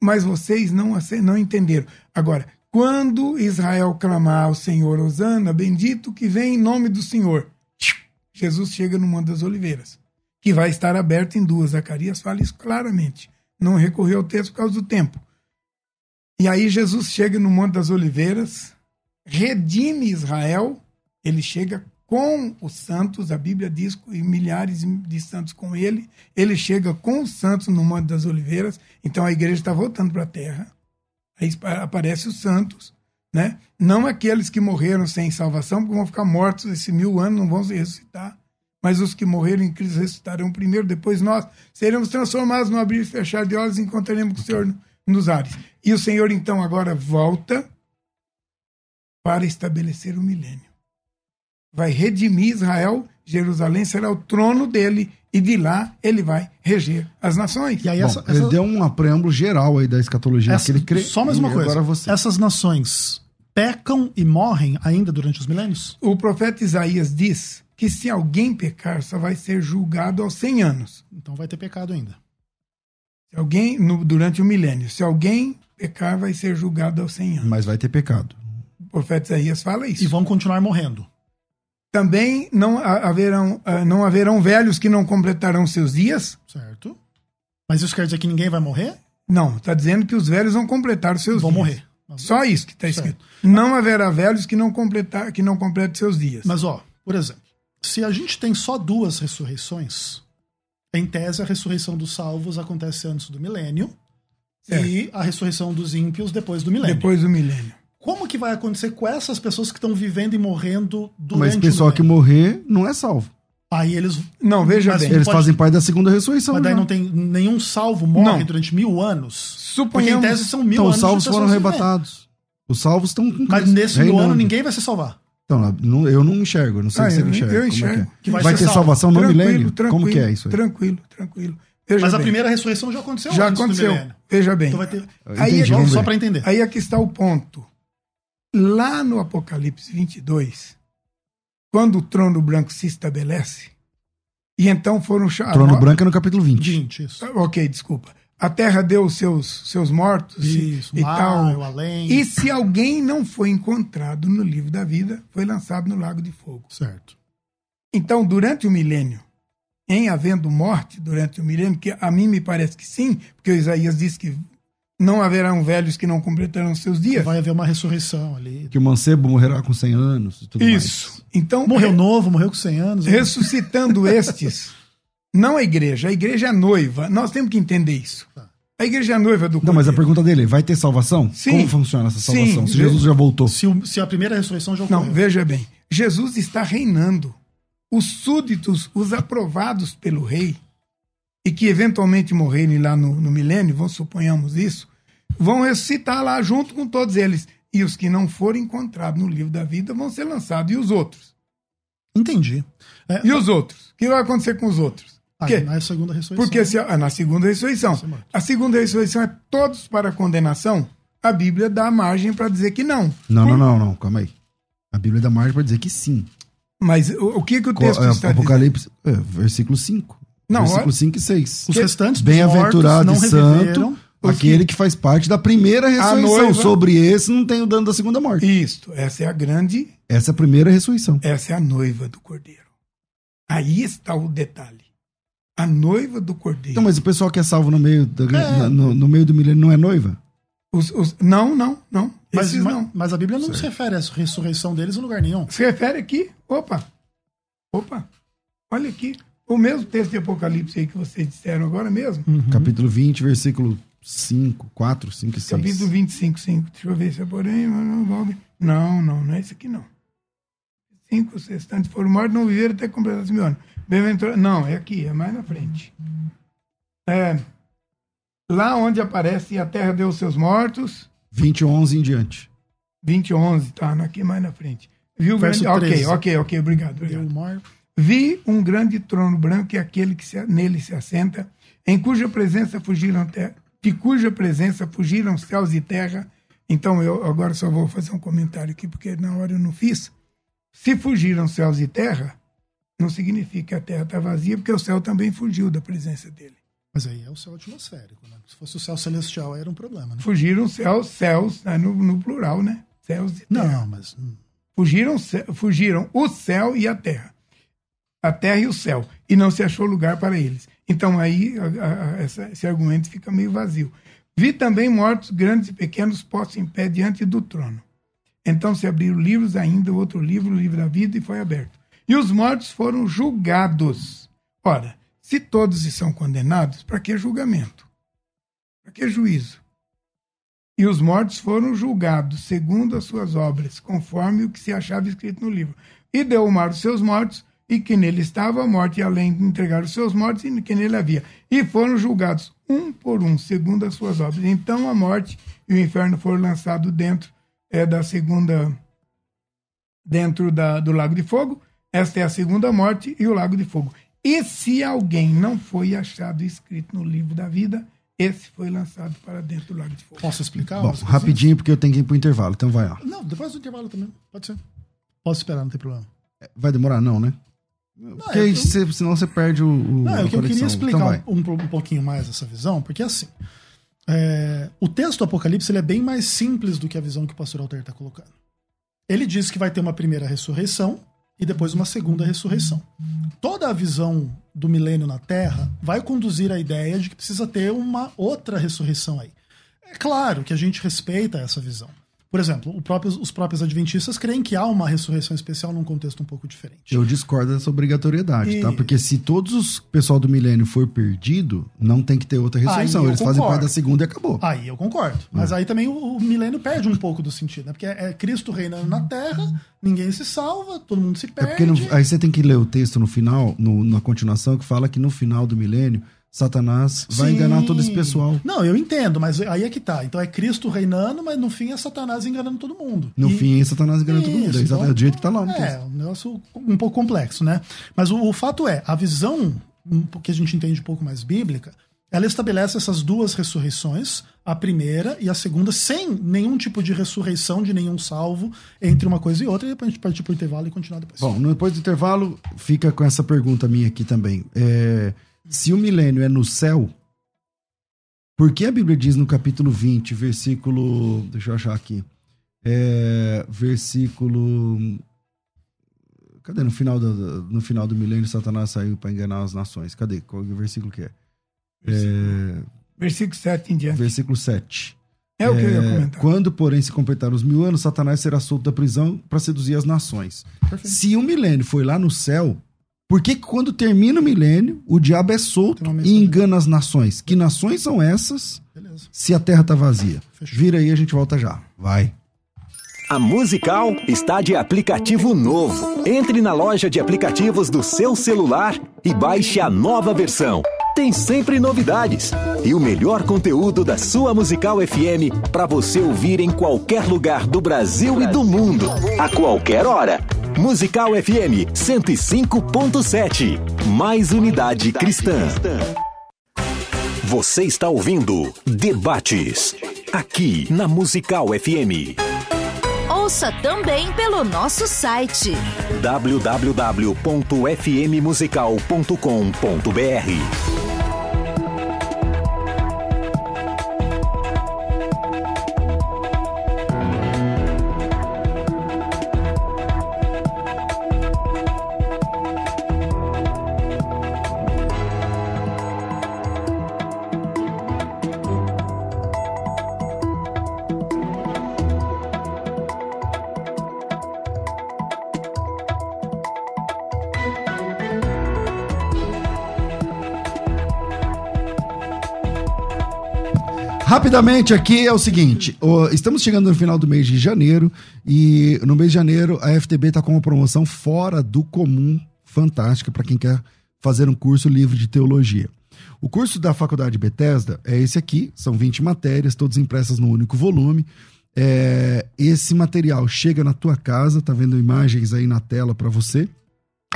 mas vocês não, ace- não entenderam. Agora, quando Israel clamar ao Senhor, Osana, bendito que vem em nome do Senhor, Jesus chega no Monte das Oliveiras, que vai estar aberto em duas. Zacarias fala isso claramente. Não recorreu ao texto por causa do tempo. E aí Jesus chega no Monte das Oliveiras, redime Israel, ele chega com os santos, a Bíblia diz, e milhares de santos com ele, ele chega com os santos no Monte das Oliveiras, então a igreja está voltando para a terra, aí aparecem os santos, né? não aqueles que morreram sem salvação, porque vão ficar mortos esses mil anos, não vão se ressuscitar, mas os que morreram em Cristo ressuscitarão primeiro, depois nós seremos transformados no abrir e fechar de olhos e encontraremos o Senhor nos ares. E o Senhor então agora volta para estabelecer o milênio. Vai redimir Israel, Jerusalém será o trono dele E de lá ele vai reger as nações. E aí Bom, essa, ele deu um preâmbulo geral aí da escatologia. essa- que ele crê, só mais uma e coisa. Agora você. Essas nações pecam e morrem ainda durante os milênios? O profeta Isaías diz que se alguém pecar, só vai ser julgado aos 100 anos. Então vai ter pecado ainda. Se alguém, no- durante o milênio, se alguém pecar, vai ser julgado aos 100 anos. Mas vai ter pecado. O profeta Isaías fala isso. E vão continuar morrendo. Também não ha- haverão, ah, não haverão velhos que não completarão seus dias. Certo? Mas isso quer dizer que ninguém vai morrer? Não, está dizendo que os velhos vão completar os seus Vão dias. morrer. Só isso que está escrito. Não haverá velhos que não completar, que não completem seus dias. Mas, ó, por exemplo, se a gente tem só duas ressurreições, em tese a ressurreição dos salvos acontece antes do milênio Certo. e a ressurreição dos ímpios depois do milênio. Depois do milênio. Como que vai acontecer com essas pessoas que estão vivendo e morrendo durante Mas o pessoal que morrer não é salvo. Aí eles. Não, veja bem. Eles pode- fazem parte da segunda ressurreição. Mas daí já. não tem nenhum salvo morre Não. durante mil anos. Porque em Suponhamos- tese são mil Então, anos. os salvos foram arrebatados. Os salvos estão com Mas nesse mil reinando. ano ninguém vai se salvar. Então, eu não enxergo, eu não sei Ah, se você eu- enxerga. eu como é que é. enxergo. Que vai vai ser ter salvo. salvação no Tranquilo, milênio? tranquilo, Como que é isso aí? Tranquilo, tranquilo. Veja Mas a bem. primeira ressurreição já aconteceu já aconteceu. Veja bem. Então vai ter. Aí, Entendi, vamos Só para entender. aí aqui está o ponto. Lá no Apocalipse 22, quando o trono branco se estabelece, e então foram chamados. Trono branco é no capítulo 20. 20, isso. Ok, desculpa. A terra deu os seus, seus mortos e- Isso, e tal. além. E se alguém não foi encontrado no livro da vida, foi lançado no lago de fogo. Certo. Então, durante o milênio, em havendo morte durante o milênio, que a mim me parece que sim, porque o Isaías diz que não haverão velhos que não completarão seus dias. Vai haver uma ressurreição ali. Que o mancebo morrerá com 100 anos e tudo Isso. Então, Morreu re- novo, morreu com 100 anos. né? ressuscitando estes, não a igreja, a igreja é noiva. Nós temos que entender isso. A igreja é noiva do mais. Não, mas a Cordeiro. pergunta dele, vai ter salvação? Sim. Como funciona essa Sim. salvação? Se Jesus já voltou. Se, o- se a primeira ressurreição já ocorreu. Não, veja bem. Jesus está reinando. Os súditos, os aprovados pelo rei, e que eventualmente morrerem lá no, no milênio, vamos suponhamos isso, vão ressuscitar lá junto com todos eles. E os que não forem encontrados no livro da vida vão ser lançados. E os outros? Entendi. É, E os outros? O que vai acontecer com os outros? ah, Quê? na segunda ressurreição. Porque se, ah, na segunda ressurreição. A segunda ressurreição é todos para a condenação. A Bíblia dá margem para dizer que não. Não, não, não, não, calma aí. A Bíblia dá margem para dizer que sim. Mas o, o que, que o texto é, está dizendo? Apocalipse, é, versículo 5. Não, versículo ó- 5 e 6. Os restantes dos Bem-aventurado aquele que faz parte da primeira ressurreição. noiva- Sobre esse não tem o dano da segunda morte. Isto, essa é a grande, Essa é a primeira ressurreição. essa é a noiva do cordeiro. Aí está o detalhe. A noiva do cordeiro. Então, mas o pessoal que é salvo no meio, da- É. no, no meio do milênio não é noiva? Os- os- não, não, não. Mas, não. mas a Bíblia não se refere à ressurreição deles em lugar nenhum. Se refere aqui, opa, opa, olha aqui, o mesmo texto de Apocalipse aí que vocês disseram agora mesmo, Capítulo 20, versículo 5, 4, 5 e 6. capítulo 25, 5, deixa eu ver se é porém, não, não, não é esse aqui não. Cinco os restantes foram mortos, não viveram até completar esse mil anos. Bem-aventurado, não, é aqui, é mais na frente. É, lá onde aparece a terra deu os seus mortos, 20, 11 em diante. 20, 11, tá aqui mais na frente. Viu o Verso grande... Ok, 13. ok, ok, obrigado, Deu obrigado. morto. Vi um grande trono branco e aquele que se- nele se assenta, em cuja presença fugiram te- de cuja presença fugiram céus e terra. Então eu agora só vou fazer um comentário aqui porque na hora eu não fiz. Se fugiram céus e terra, não significa que a terra está vazia, porque o céu também fugiu da presença dele. Mas aí é o céu atmosférico, né? Se fosse o céu celestial, era um problema, né? Fugiram céus, céus, né, no, no plural, né? Céus e terra. Não, mas. hum, Fugiram, fugiram o céu e a terra. A terra e o céu. E não se achou lugar para eles. Então aí a- a- essa- esse argumento fica meio vazio. Vi também mortos grandes e pequenos postos em pé diante do trono. Então se abriram livros ainda, outro livro, o livro da vida, e foi aberto. E os mortos foram julgados. Ora, se todos são condenados, para que julgamento? Para que juízo? E os mortos foram julgados segundo as suas obras, conforme o que se achava escrito no livro. E deu o mar os seus mortos, e que nele estava a morte, e além de entregar os seus mortos, e que nele havia. E foram julgados um por um, segundo as suas obras. Então a morte e o inferno foram lançados dentro é, da segunda. dentro da, do lago de fogo. Esta é a segunda morte e o lago de fogo. E se alguém não foi achado escrito no livro da vida, esse foi lançado para dentro do lago de fogo. Posso explicar? Bom, rapidinho, porque eu tenho que ir pro intervalo, então vai lá. Não, depois do intervalo também. Pode ser. Posso esperar, não tem problema. Vai demorar, não, né? Porque é, aí eu- senão você perde o. o Não, é que eu queria explicar Então um, um pouquinho mais essa visão, porque assim, é, o texto do Apocalipse ele é bem mais simples do que a visão que o pastor Alter está colocando. Ele diz que vai ter uma primeira ressurreição e depois uma segunda ressurreição. Toda a visão do milênio na Terra vai conduzir à ideia de que precisa ter uma outra ressurreição aí. É claro que a gente respeita essa visão. Por exemplo, próprio- os próprios adventistas creem que há uma ressurreição especial num contexto um pouco diferente. Eu discordo dessa obrigatoriedade, tá? E- Porque se todos os pessoal do milênio for perdido, não tem que ter outra ressurreição. Eles fazem concordo. parte da segunda e acabou. Aí eu concordo. Mas aí também o, o milênio perde um pouco do sentido, né? Porque é, é Cristo reinando na Terra, ninguém se salva, todo mundo se É perde. porque no- aí você tem que ler o texto no final, no- na continuação, que fala que no final do milênio, Satanás vai Sim. enganar todo esse pessoal. Não, eu entendo, mas aí é que tá. Então é Cristo reinando, mas no fim é Satanás enganando todo mundo. No E- fim, é Satanás engana todo mundo. Isso, É exatamente então, do jeito que tá lá É, um negócio um pouco complexo, né? Mas o, o fato é, a visão que a gente entende um pouco mais bíblica, ela estabelece essas duas ressurreições, a primeira e a segunda, sem nenhum tipo de ressurreição de nenhum salvo entre uma coisa e outra, e depois a gente partir pro intervalo e continuar depois. Bom, depois do intervalo, fica com essa pergunta minha aqui também. É, se o milênio é no céu, por que a Bíblia diz no capítulo 20, versículo. Deixa eu achar aqui. É, versículo. Cadê? No final, do, no final do milênio, Satanás saiu para enganar as nações. Cadê? Qual que versículo que é? É, Versículo 7 em diante. versículo 7. É o que eu ia É, comentar. Quando, porém, se completar os mil anos, Satanás será solto da prisão para seduzir as nações. Se o milênio foi lá no céu, por que quando termina o milênio, o diabo é solto e engana as nações? Que nações são essas Beleza. se a terra tá vazia? Fechou. Vira aí, a gente volta já. Vai. A Musical está de aplicativo novo. Entre na loja de aplicativos do seu celular e baixe a nova versão. Tem sempre novidades e o melhor conteúdo da sua Musical FM para você ouvir em qualquer lugar do Brasil e do mundo, a qualquer hora. Musical FM 105.7. Mais unidade cristã. Você está ouvindo Debates aqui na Musical FM. Ouça também pelo nosso site www.fmmusical.com.br Rapidamente aqui é o seguinte: estamos chegando no final do mês de janeiro e no mês de janeiro a FTB está com uma promoção fora do comum, fantástica para quem quer fazer um curso livre de teologia. O curso da Faculdade Bethesda é esse aqui, são 20 matérias, todas impressas no único volume. É, esse material chega na tua casa, tá vendo imagens aí na tela para você.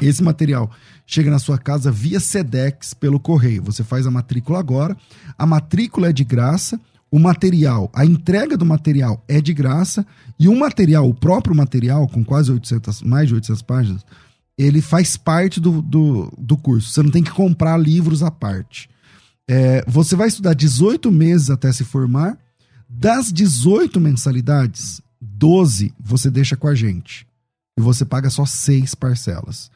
Esse material chega na sua casa via Sedex pelo correio. Você faz a matrícula agora. A matrícula é de graça. O material, a entrega do material é de graça. E o material, o próprio material, com quase 800, mais de 800 páginas, ele faz parte do, do, do curso. Você não tem que comprar livros à parte. É, você vai estudar 18 meses até se formar. Das 18 mensalidades, 12 você deixa com a gente. E você paga só seis parcelas.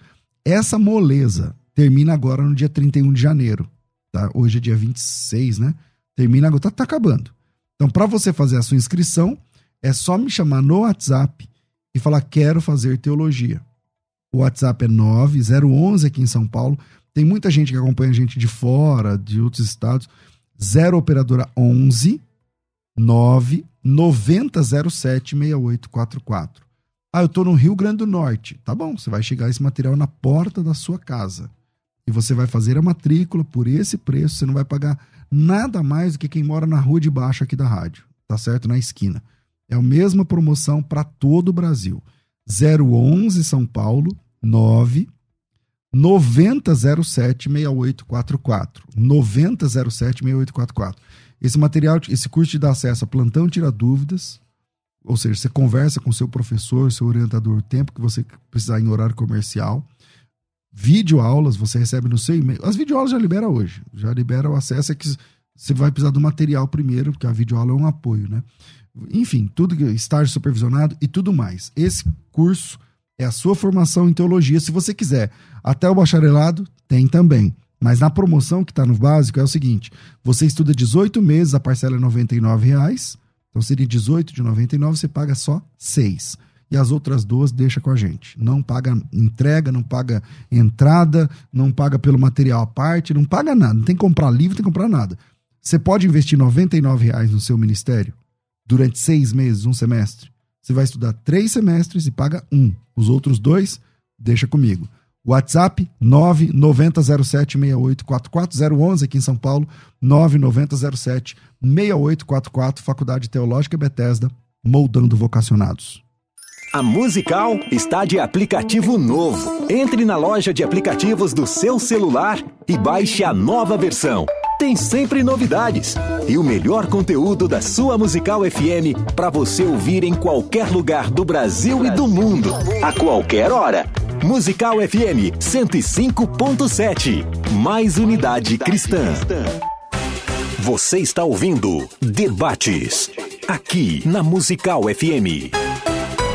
Essa moleza termina agora no dia 31 de janeiro. Tá? Hoje é dia 26, né? Termina agora, tá, tá acabando. Então, para você fazer a sua inscrição, é só me chamar no WhatsApp e falar: quero fazer teologia. O WhatsApp é 9011 aqui em São Paulo. Tem muita gente que acompanha a gente de fora, de outros estados. 0 operadora 11 9 9007 6844. Ah, eu tô no Rio Grande do Norte. Tá bom, você vai chegar esse material na porta da sua casa. E você vai fazer a matrícula por esse preço, você não vai pagar nada mais do que quem mora na rua de baixo aqui da rádio, tá certo? Na esquina. É a mesma promoção para todo o Brasil. 011 São Paulo 9 9007-6844. 9007-6844. Esse material, esse curso te dá acesso a plantão tira dúvidas, ou seja, você conversa com seu professor, seu orientador, o tempo que você precisar em horário comercial. Vídeo aulas você recebe no seu e-mail. As videoaulas já libera hoje, já libera o acesso, é que você vai precisar do material primeiro, porque a videoaula é um apoio, né? Enfim, tudo estágio supervisionado e tudo mais. Esse curso é a sua formação em teologia. Se você quiser até o bacharelado, tem também. Mas na promoção que está no básico é o seguinte: você estuda 18 meses, a parcela é 99 reais, então seria 18 de 99, você paga só 6. E as outras duas deixa com a gente. Não paga entrega, não paga entrada, não paga pelo material à parte, não paga nada. Não tem que comprar livro, não tem que comprar nada. Você pode investir 99 reais no seu ministério durante seis meses, um semestre. Você vai estudar três semestres e paga um. Os outros dois, deixa comigo. WhatsApp 990076844 aqui em São Paulo, 990076844, Faculdade Teológica Bethesda, moldando vocacionados. A Musical está de aplicativo novo. Entre na loja de aplicativos do seu celular e baixe a nova versão. Tem sempre novidades e o melhor conteúdo da sua Musical FM para você ouvir em qualquer lugar do Brasil e do mundo, a qualquer hora. Musical FM 105.7. Mais unidade cristã. Você está ouvindo Debates aqui na Musical FM.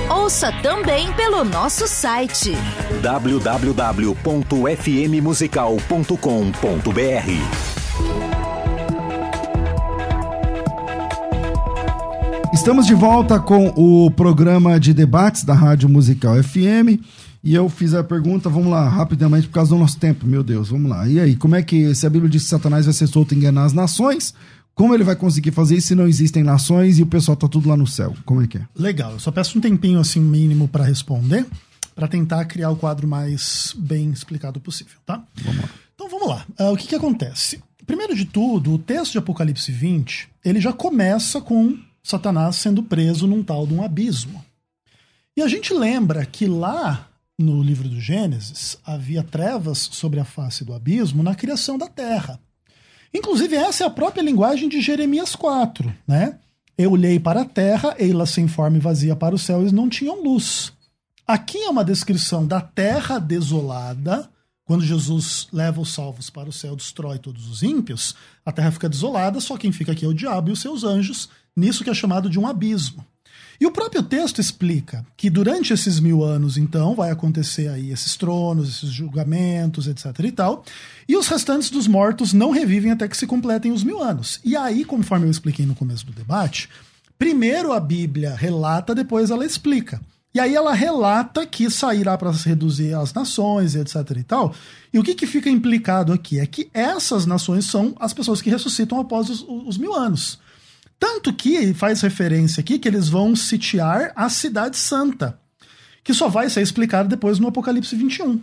Ouça também pelo nosso site www.fmmusical.com.br. Estamos de volta com o programa de debates da Rádio Musical FM. E eu fiz a pergunta, vamos lá, rapidamente, por causa do nosso tempo, meu Deus, vamos lá. E aí, como é que, se a Bíblia diz que Satanás vai ser solto e enganar as nações, como ele vai conseguir fazer isso se não existem nações e o pessoal tá tudo lá no céu? Como é que é? Legal, eu só peço um tempinho assim mínimo para responder, para tentar criar o quadro mais bem explicado possível, tá? Vamos lá. Então vamos lá. Uh, o que que acontece? Primeiro de tudo, o texto de Apocalipse 20, ele já começa com Satanás sendo preso num tal de um abismo. E a gente lembra que lá no livro do Gênesis havia trevas sobre a face do abismo na criação da terra. Inclusive, essa é a própria linguagem de Jeremias 4, né? Eu olhei para a terra, ei-la sem forma e vazia para o céu, e não tinham luz. Aqui é uma descrição da terra desolada, quando Jesus leva os salvos para o céu, destrói todos os ímpios, a terra fica desolada, só quem fica aqui é o diabo e os seus anjos, nisso que é chamado de um abismo. E o próprio texto explica que durante esses mil anos, então, vai acontecer aí esses tronos, esses julgamentos, etc e tal, e os restantes dos mortos não revivem até que se completem os mil anos. E aí, conforme eu expliquei no começo do debate, primeiro a Bíblia relata, depois ela explica. E aí ela relata que sairá para reduzir as nações, etc e tal. E o que, que fica implicado aqui é que essas nações são as pessoas que ressuscitam após os, os mil anos. Tanto que faz referência aqui que eles vão sitiar a Cidade Santa, que só vai ser explicado depois no Apocalipse 21.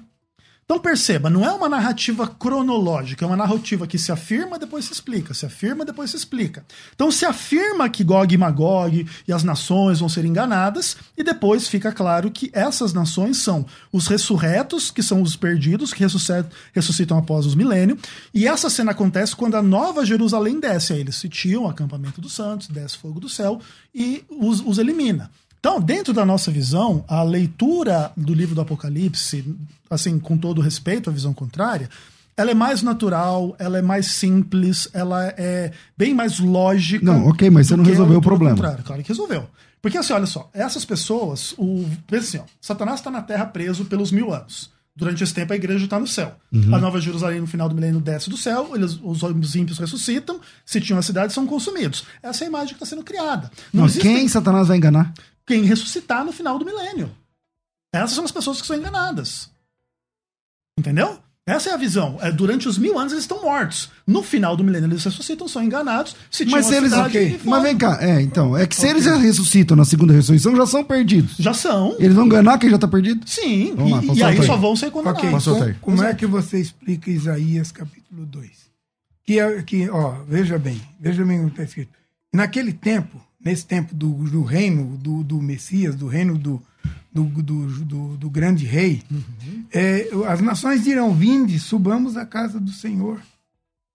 Então perceba, não é uma narrativa cronológica, é uma narrativa que se afirma, depois se explica, se afirma, depois se explica. Então se afirma que Gog e Magog e as nações vão ser enganadas, e depois fica claro que essas nações são os ressurretos, que são os perdidos, que ressuscitam, após os milênios, e essa cena acontece quando a nova Jerusalém desce. Aí eles sitiam o acampamento dos santos, desce fogo do céu e os, os elimina. Então, dentro da nossa visão, a leitura do livro do Apocalipse, assim, com todo respeito à visão contrária, ela é mais natural, ela é mais simples, ela é bem mais lógica. Não, ok, mas você não resolveu o problema. Contrário. Claro que resolveu. Porque assim, olha só, essas pessoas, o, assim, ó, Satanás está na Terra preso pelos mil anos. Durante esse tempo a igreja está no céu. Uhum. A Nova Jerusalém no final do milênio desce do céu, eles, os ímpios ressuscitam, se tinham a cidade são consumidos. Essa é a imagem que está sendo criada. Não, Não quem Satanás vai enganar? Quem ressuscitar no final do milênio. Essas são as pessoas que são enganadas. Entendeu? Essa é a visão. É, durante os mil anos eles estão mortos. No final do milênio eles ressuscitam, são enganados. Se Mas se eles. Okay. Mas vem cá, é, então. É que se okay. eles ressuscitam na segunda ressurreição, já são perdidos. Já são. Eles vão enganar quem já está perdido? Sim. Vamos lá, e, e aí, aí só vão ser condenados. Okay. Como, como é que você explica Isaías capítulo 2? Que, é, que ó, veja bem, veja bem o que está escrito. Naquele tempo, nesse tempo do, do reino do, do, Messias, do reino do, do, grande rei, uhum. é, as nações dirão: Vinde, subamos à casa do Senhor.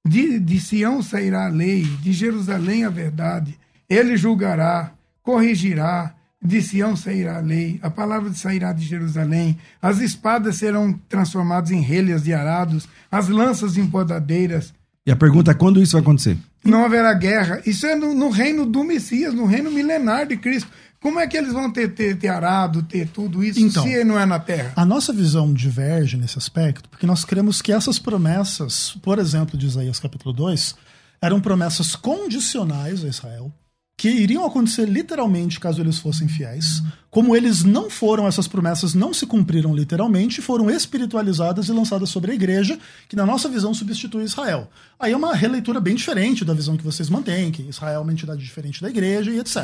De, de Sião sairá a lei, de Jerusalém a verdade. Ele julgará, corrigirá, de Sião sairá a lei, a palavra sairá de Jerusalém, as espadas serão transformadas em relhas de arados, as lanças em podadeiras. E a pergunta é quando isso vai acontecer? Não haverá guerra. Isso é no, no reino do Messias, no reino milenar de Cristo. Como é que eles vão ter, ter, ter arado, ter tudo isso, então, se não é na terra? A nossa visão diverge nesse aspecto, porque nós cremos que essas promessas, por exemplo, de Isaías capítulo 2, eram promessas condicionais a Israel, que iriam acontecer literalmente caso eles fossem fiéis. Como eles não foram, essas promessas não se cumpriram literalmente, foram espiritualizadas e lançadas sobre a igreja, que na nossa visão substitui Israel. Aí é uma releitura bem diferente da visão que vocês mantêm, que Israel é uma entidade diferente da igreja e etc.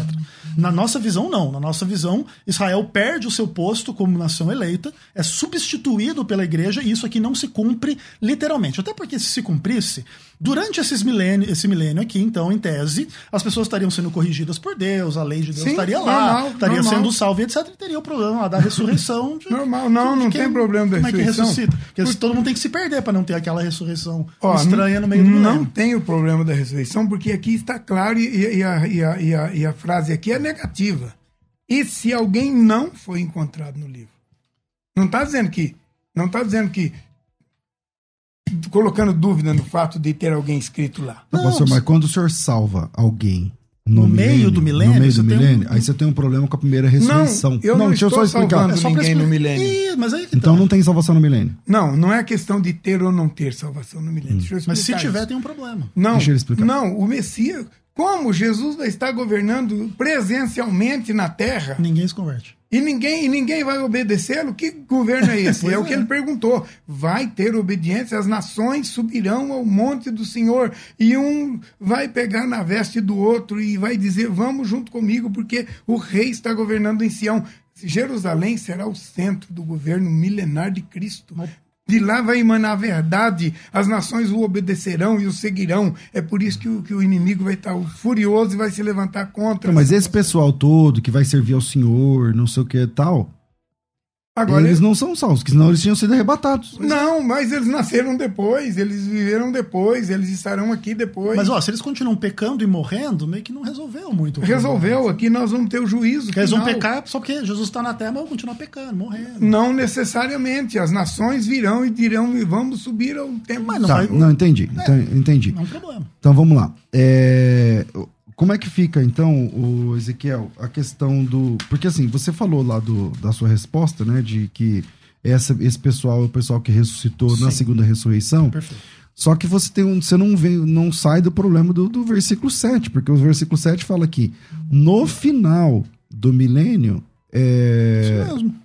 Na nossa visão, não. Na nossa visão, Israel perde o seu posto como nação eleita, é substituído pela igreja e isso aqui não se cumpre literalmente. Até porque se se cumprisse, durante esses milênio, esse milênio aqui, então, em tese, as pessoas estariam sendo corrigidas por Deus, a lei de Deus Sim, estaria lá, normal, estaria normal. sendo salva etc., teria o problema da ressurreição. De, Normal, não, não tem problema da ressurreição. Como é que ressuscita? Porque Por... todo mundo tem que se perder para não ter aquela ressurreição Ó, estranha no meio do Não milênio. tem o problema da ressurreição, porque aqui está claro e, e, a, e, a, e, a, e a frase aqui é negativa. E se alguém não foi encontrado no livro? Não está dizendo que. Não está dizendo que colocando dúvida no fato de ter alguém escrito lá. Não, pastor, mas quando o senhor salva alguém no, no meio do milênio? No meio do milênio? Um... Aí você tem um problema com a primeira ressurreição. Não, eu não, não deixa eu só explicar. É só ninguém no milênio. Ih, mas aí então tá. não tem salvação no milênio. Não, não é questão de ter ou não ter salvação no milênio. Hum. mas se tiver, isso. tem um problema. Não, deixa eu explicar. Não, o Messias, como Jesus vai estar governando presencialmente na terra? Ninguém se converte. E ninguém, e ninguém vai obedecê-lo? Que governo é esse? é, é o que ele perguntou. Vai ter obediência, as nações subirão ao monte do Senhor, e um vai pegar na veste do outro e vai dizer: Vamos junto comigo, porque o rei está governando em Sião. Jerusalém será o centro do governo milenar de Cristo. De lá vai emanar a verdade, as nações o obedecerão e o seguirão. É por isso que o, que o inimigo vai estar furioso e vai se levantar contra. Mas esse pessoal todo que vai servir ao Senhor, não sei o que e tal, Agora, eles não são salvos, porque senão eles tinham sido arrebatados. Não, mas eles nasceram depois, eles viveram depois, eles estarão aqui depois. Mas ó, se eles continuam pecando e morrendo, meio que não resolveu muito. Resolveu, aqui nós vamos ter o juízo. Porque eles vão pecar só porque Jesus está na terra, mas vão continuar pecando, morrendo. Não necessariamente. As nações virão e dirão, vamos subir ao tempo. Mas não, tá, vai... não entendi. É, então, entendi. Não é um problema. Então vamos lá. É, como é que fica, então, o Ezequiel, a questão do. Porque assim, você falou lá do, da sua resposta, né? De que essa, esse pessoal é o pessoal que ressuscitou Sim. na segunda ressurreição. Perfeito. Só que você tem um, você não vem, não sai do problema do, do versículo 7, porque o versículo 7 fala que no final do milênio. É, Isso mesmo.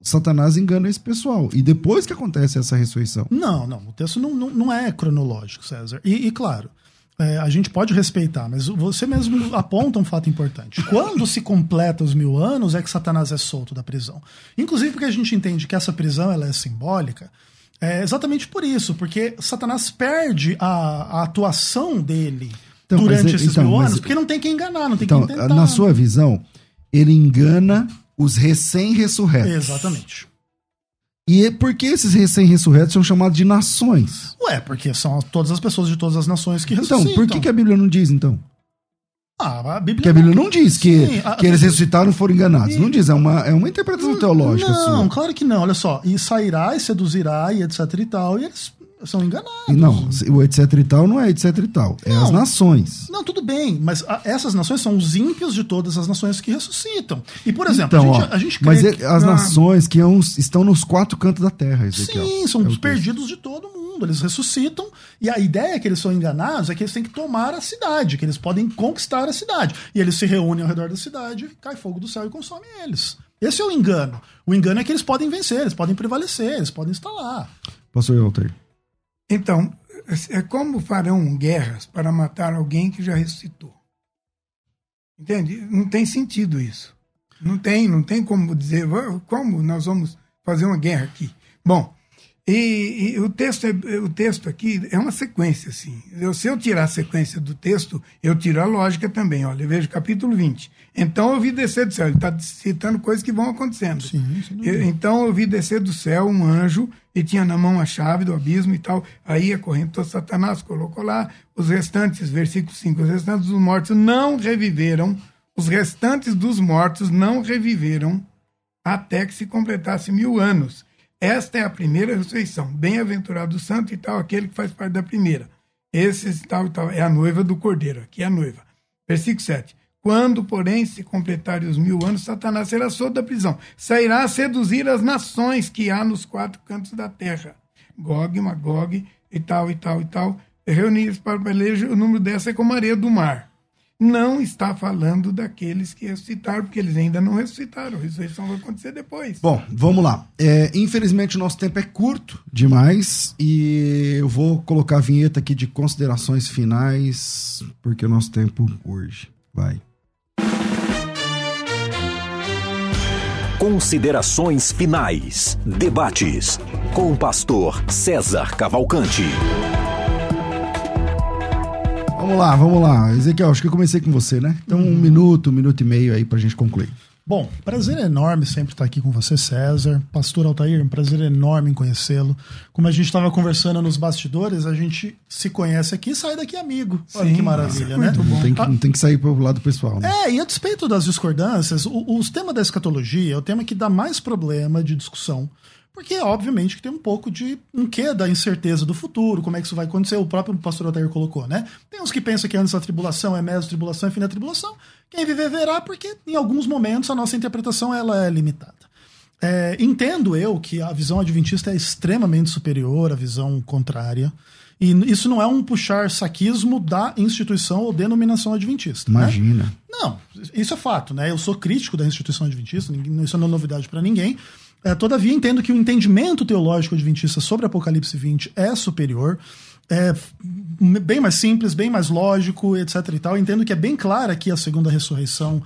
Satanás engana esse pessoal. E depois que acontece essa ressurreição? Não, não. O texto não, não, não é cronológico, César. E, e claro, é, a gente pode respeitar, mas você mesmo aponta um fato importante. Quando se completa os mil anos é que Satanás é solto da prisão. Inclusive porque a gente entende que essa prisão ela é simbólica, é exatamente por isso, porque Satanás perde a, a atuação dele então, durante mas, esses então, mil anos, porque não tem quem enganar, não tem então, quem tentar. Na sua visão, ele engana os recém-ressurretos. Exatamente. E é por que esses recém-ressurretos são chamados de nações? Ué, porque são todas as pessoas de todas as nações que ressuscitam. Então, por que, que a Bíblia não diz, então? Ah, a Bíblia Porque a Bíblia não diz que, Sim, a, que eles ressuscitaram e foram enganados. Não diz, é uma, é uma interpretação teológica não, sua. Não, claro que não. Olha só, e sairá e seduzirá e etc e tal, e eles são enganados. Não, o etc e tal não é etc e tal. É não, as nações. Não, tudo bem, mas a, essas nações são os ímpios de todas as nações que ressuscitam. E, por exemplo, então, a, gente, ó, a gente Mas é, as nações que estão nos quatro cantos da terra, Ezequiel. Sim, são é os perdidos de todo mundo. Eles ressuscitam e a ideia que eles são enganados é que eles têm que tomar a cidade, que eles podem conquistar a cidade. E eles se reúnem ao redor da cidade, cai fogo do céu e consome eles. Esse é o engano. O engano é que eles podem vencer, eles podem prevalecer, eles podem instalar. Pastor Walter. Então, é como farão guerras para matar alguém que já ressuscitou? Entende? Não tem sentido isso. Não tem, não tem como dizer como nós vamos fazer uma guerra aqui. Bom, E, e, o, texto é, o texto aqui é uma sequência, assim. Eu, se eu tirar a sequência do texto, eu tiro a lógica também. Olha, veja capítulo 20. Então eu vi descer do céu. Ele está citando coisas que vão acontecendo. Sim, eu, então eu vi descer do céu um anjo e tinha na mão a chave do abismo e tal. Aí acorrentou Satanás, colocou lá os restantes, versículo 5, os restantes dos mortos não reviveram, os restantes dos mortos não reviveram até que se completasse mil anos. Esta é a primeira ressurreição. Bem-aventurado o santo e tal, aquele que faz parte da primeira. Esse tal e tal é a noiva do cordeiro. Aqui é a noiva. Versículo 7. Quando, porém, se completarem os mil anos, Satanás será solto da prisão. Sairá a seduzir as nações que há nos quatro cantos da terra. Gog, Magog e tal, e tal, e tal. Reunidos para o pelejo, o número dessa é como a areia do mar não está falando daqueles que ressuscitaram, porque eles ainda não ressuscitaram. A ressurreição vai acontecer depois. Bom, vamos lá. É, infelizmente, o nosso tempo é curto demais e eu vou colocar a vinheta aqui de considerações finais, porque o nosso tempo urge. Vai. Considerações finais. Debates com o pastor César Cavalcante. Vamos lá, vamos lá. Ezequiel, acho que eu comecei com você, né? Então, um minuto, um minuto e meio aí pra gente concluir. Bom, prazer enorme sempre estar aqui com você, César. Pastor Altair, um prazer enorme em conhecê-lo. Como a gente estava conversando nos bastidores, a gente se conhece aqui e sai daqui amigo. Olha Sim, que maravilha, é né? Não tem, que, não tem que sair pro lado pessoal, né? É, e a despeito das discordâncias, o, os temas da escatologia é o tema que dá mais problema de discussão. Porque, obviamente, que tem um pouco de um quê da incerteza do futuro, como é que isso vai acontecer, o próprio pastor Altair colocou, né? Tem uns que pensam que antes da tribulação é meso tribulação é fim da tribulação. Quem viver verá, porque em alguns momentos a nossa interpretação ela é limitada. É, entendo eu que a visão adventista é extremamente superior à visão contrária. E isso não é um puxar saquismo da instituição ou denominação adventista. né? Imagina. Não, isso é fato, né? Eu sou crítico da instituição adventista, isso não é novidade para ninguém. É, todavia, entendo que o entendimento teológico adventista sobre Apocalipse 20 é superior, é bem mais simples, bem mais lógico, etc. e tal. Entendo que é bem clara aqui a segunda ressurreição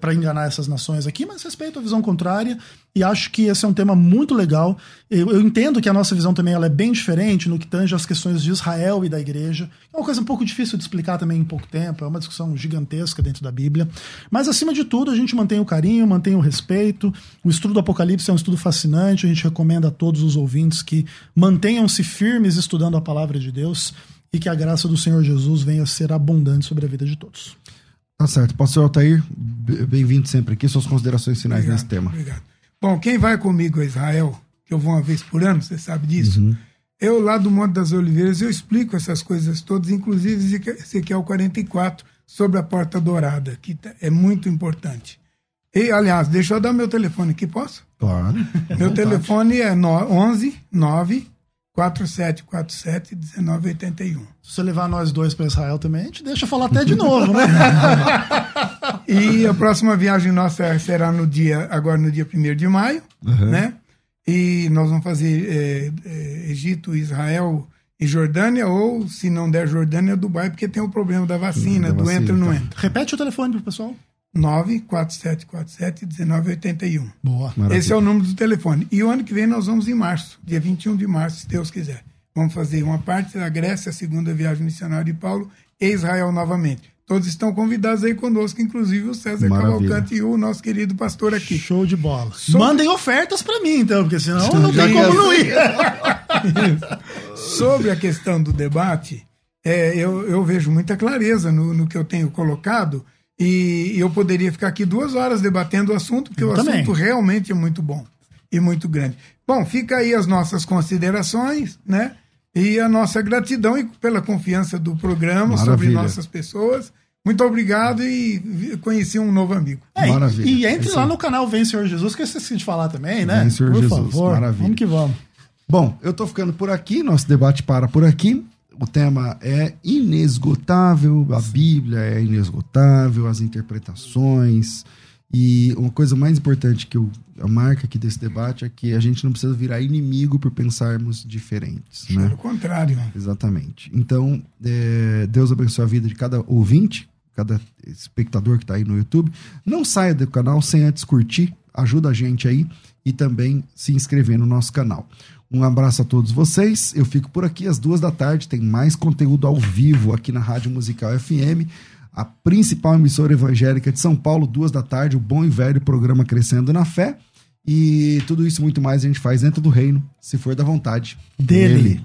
para enganar essas nações aqui, mas respeito a visão contrária e acho que esse é um tema muito legal. Eu, eu entendo que a nossa visão também ela é bem diferente no que tange as questões de Israel e da igreja. É uma coisa um pouco difícil de explicar também em pouco tempo, é uma discussão gigantesca dentro da Bíblia. Mas, acima de tudo, a gente mantém o carinho, mantém o respeito. O estudo do Apocalipse é um estudo fascinante, a gente recomenda a todos os ouvintes que mantenham-se firmes estudando a palavra de Deus e que a graça do Senhor Jesus venha a ser abundante sobre a vida de todos. Tá certo. Pastor Altair, bem-vindo sempre aqui. Suas considerações finais nesse tema. Obrigado. Bom, quem vai comigo a Israel, que eu vou uma vez por ano, você sabe disso, Uhum. eu lá do Monte das Oliveiras, eu explico essas coisas todas, inclusive Ezequiel- Ezequiel 44, sobre a porta dourada, que tá- é muito importante. E, aliás, deixa eu dar meu telefone aqui, posso? Claro. Meu telefone é no, 11 9 4747 1981. Se você levar nós dois para Israel também, a gente deixa falar até de novo, né? E a próxima viagem nossa será no dia, agora no dia 1 de maio, né? E nós vamos fazer é, é, Egito, Israel e Jordânia, ou se não der Jordânia, Dubai, porque tem o problema da vacina, Da do vacina, entra ou não tá. entra. Repete o telefone pro pessoal. 94747 1981. Boa. Maravilha. Esse é o número do telefone. E o ano que vem nós vamos em março, dia 21 de março, se Deus quiser. Vamos fazer uma parte da Grécia, a segunda viagem missionária de Paulo, e Israel novamente. Todos estão convidados aí conosco, inclusive o César Maravilha. Cavalcante e o nosso querido pastor aqui. Show de bola. Sobre- Mandem ofertas para mim, então, porque senão não Já tem como não ir. Sobre a questão do debate, é, eu, eu vejo muita clareza no, no que eu tenho colocado e eu poderia ficar aqui duas horas debatendo o assunto, porque Eu o também. assunto realmente é muito bom e muito grande. Bom, fica aí as nossas considerações, né? E a nossa gratidão e pela confiança do programa sobre Maravilha. nossas pessoas. Muito obrigado e conheci um novo amigo. É, e- Maravilha. E É entre isso lá no canal Vem Senhor Jesus, que eu esqueci de falar também, né? Vem, Senhor Por Jesus. favor, Maravilha. vamos que vamos. Bom, eu tô ficando por aqui, nosso debate para por aqui. O tema é inesgotável, a Bíblia é inesgotável, as interpretações. E uma coisa mais importante que eu, a marca aqui desse debate é que a gente não precisa virar inimigo por pensarmos diferentes. Né? Pelo contrário. Exatamente. Então, é, Deus abençoe a vida de cada ouvinte, cada espectador que está aí no YouTube. Não saia do canal sem antes curtir, ajuda a gente aí e também se inscrever no nosso canal. Um abraço a todos vocês. Eu fico por aqui às duas da tarde. Tem mais conteúdo ao vivo aqui na Rádio Musical FM, a principal emissora evangélica de São Paulo, duas da tarde, o bom e velho programa Crescendo na Fé. E tudo isso muito mais a gente faz dentro do reino, se for da vontade Dele. dele.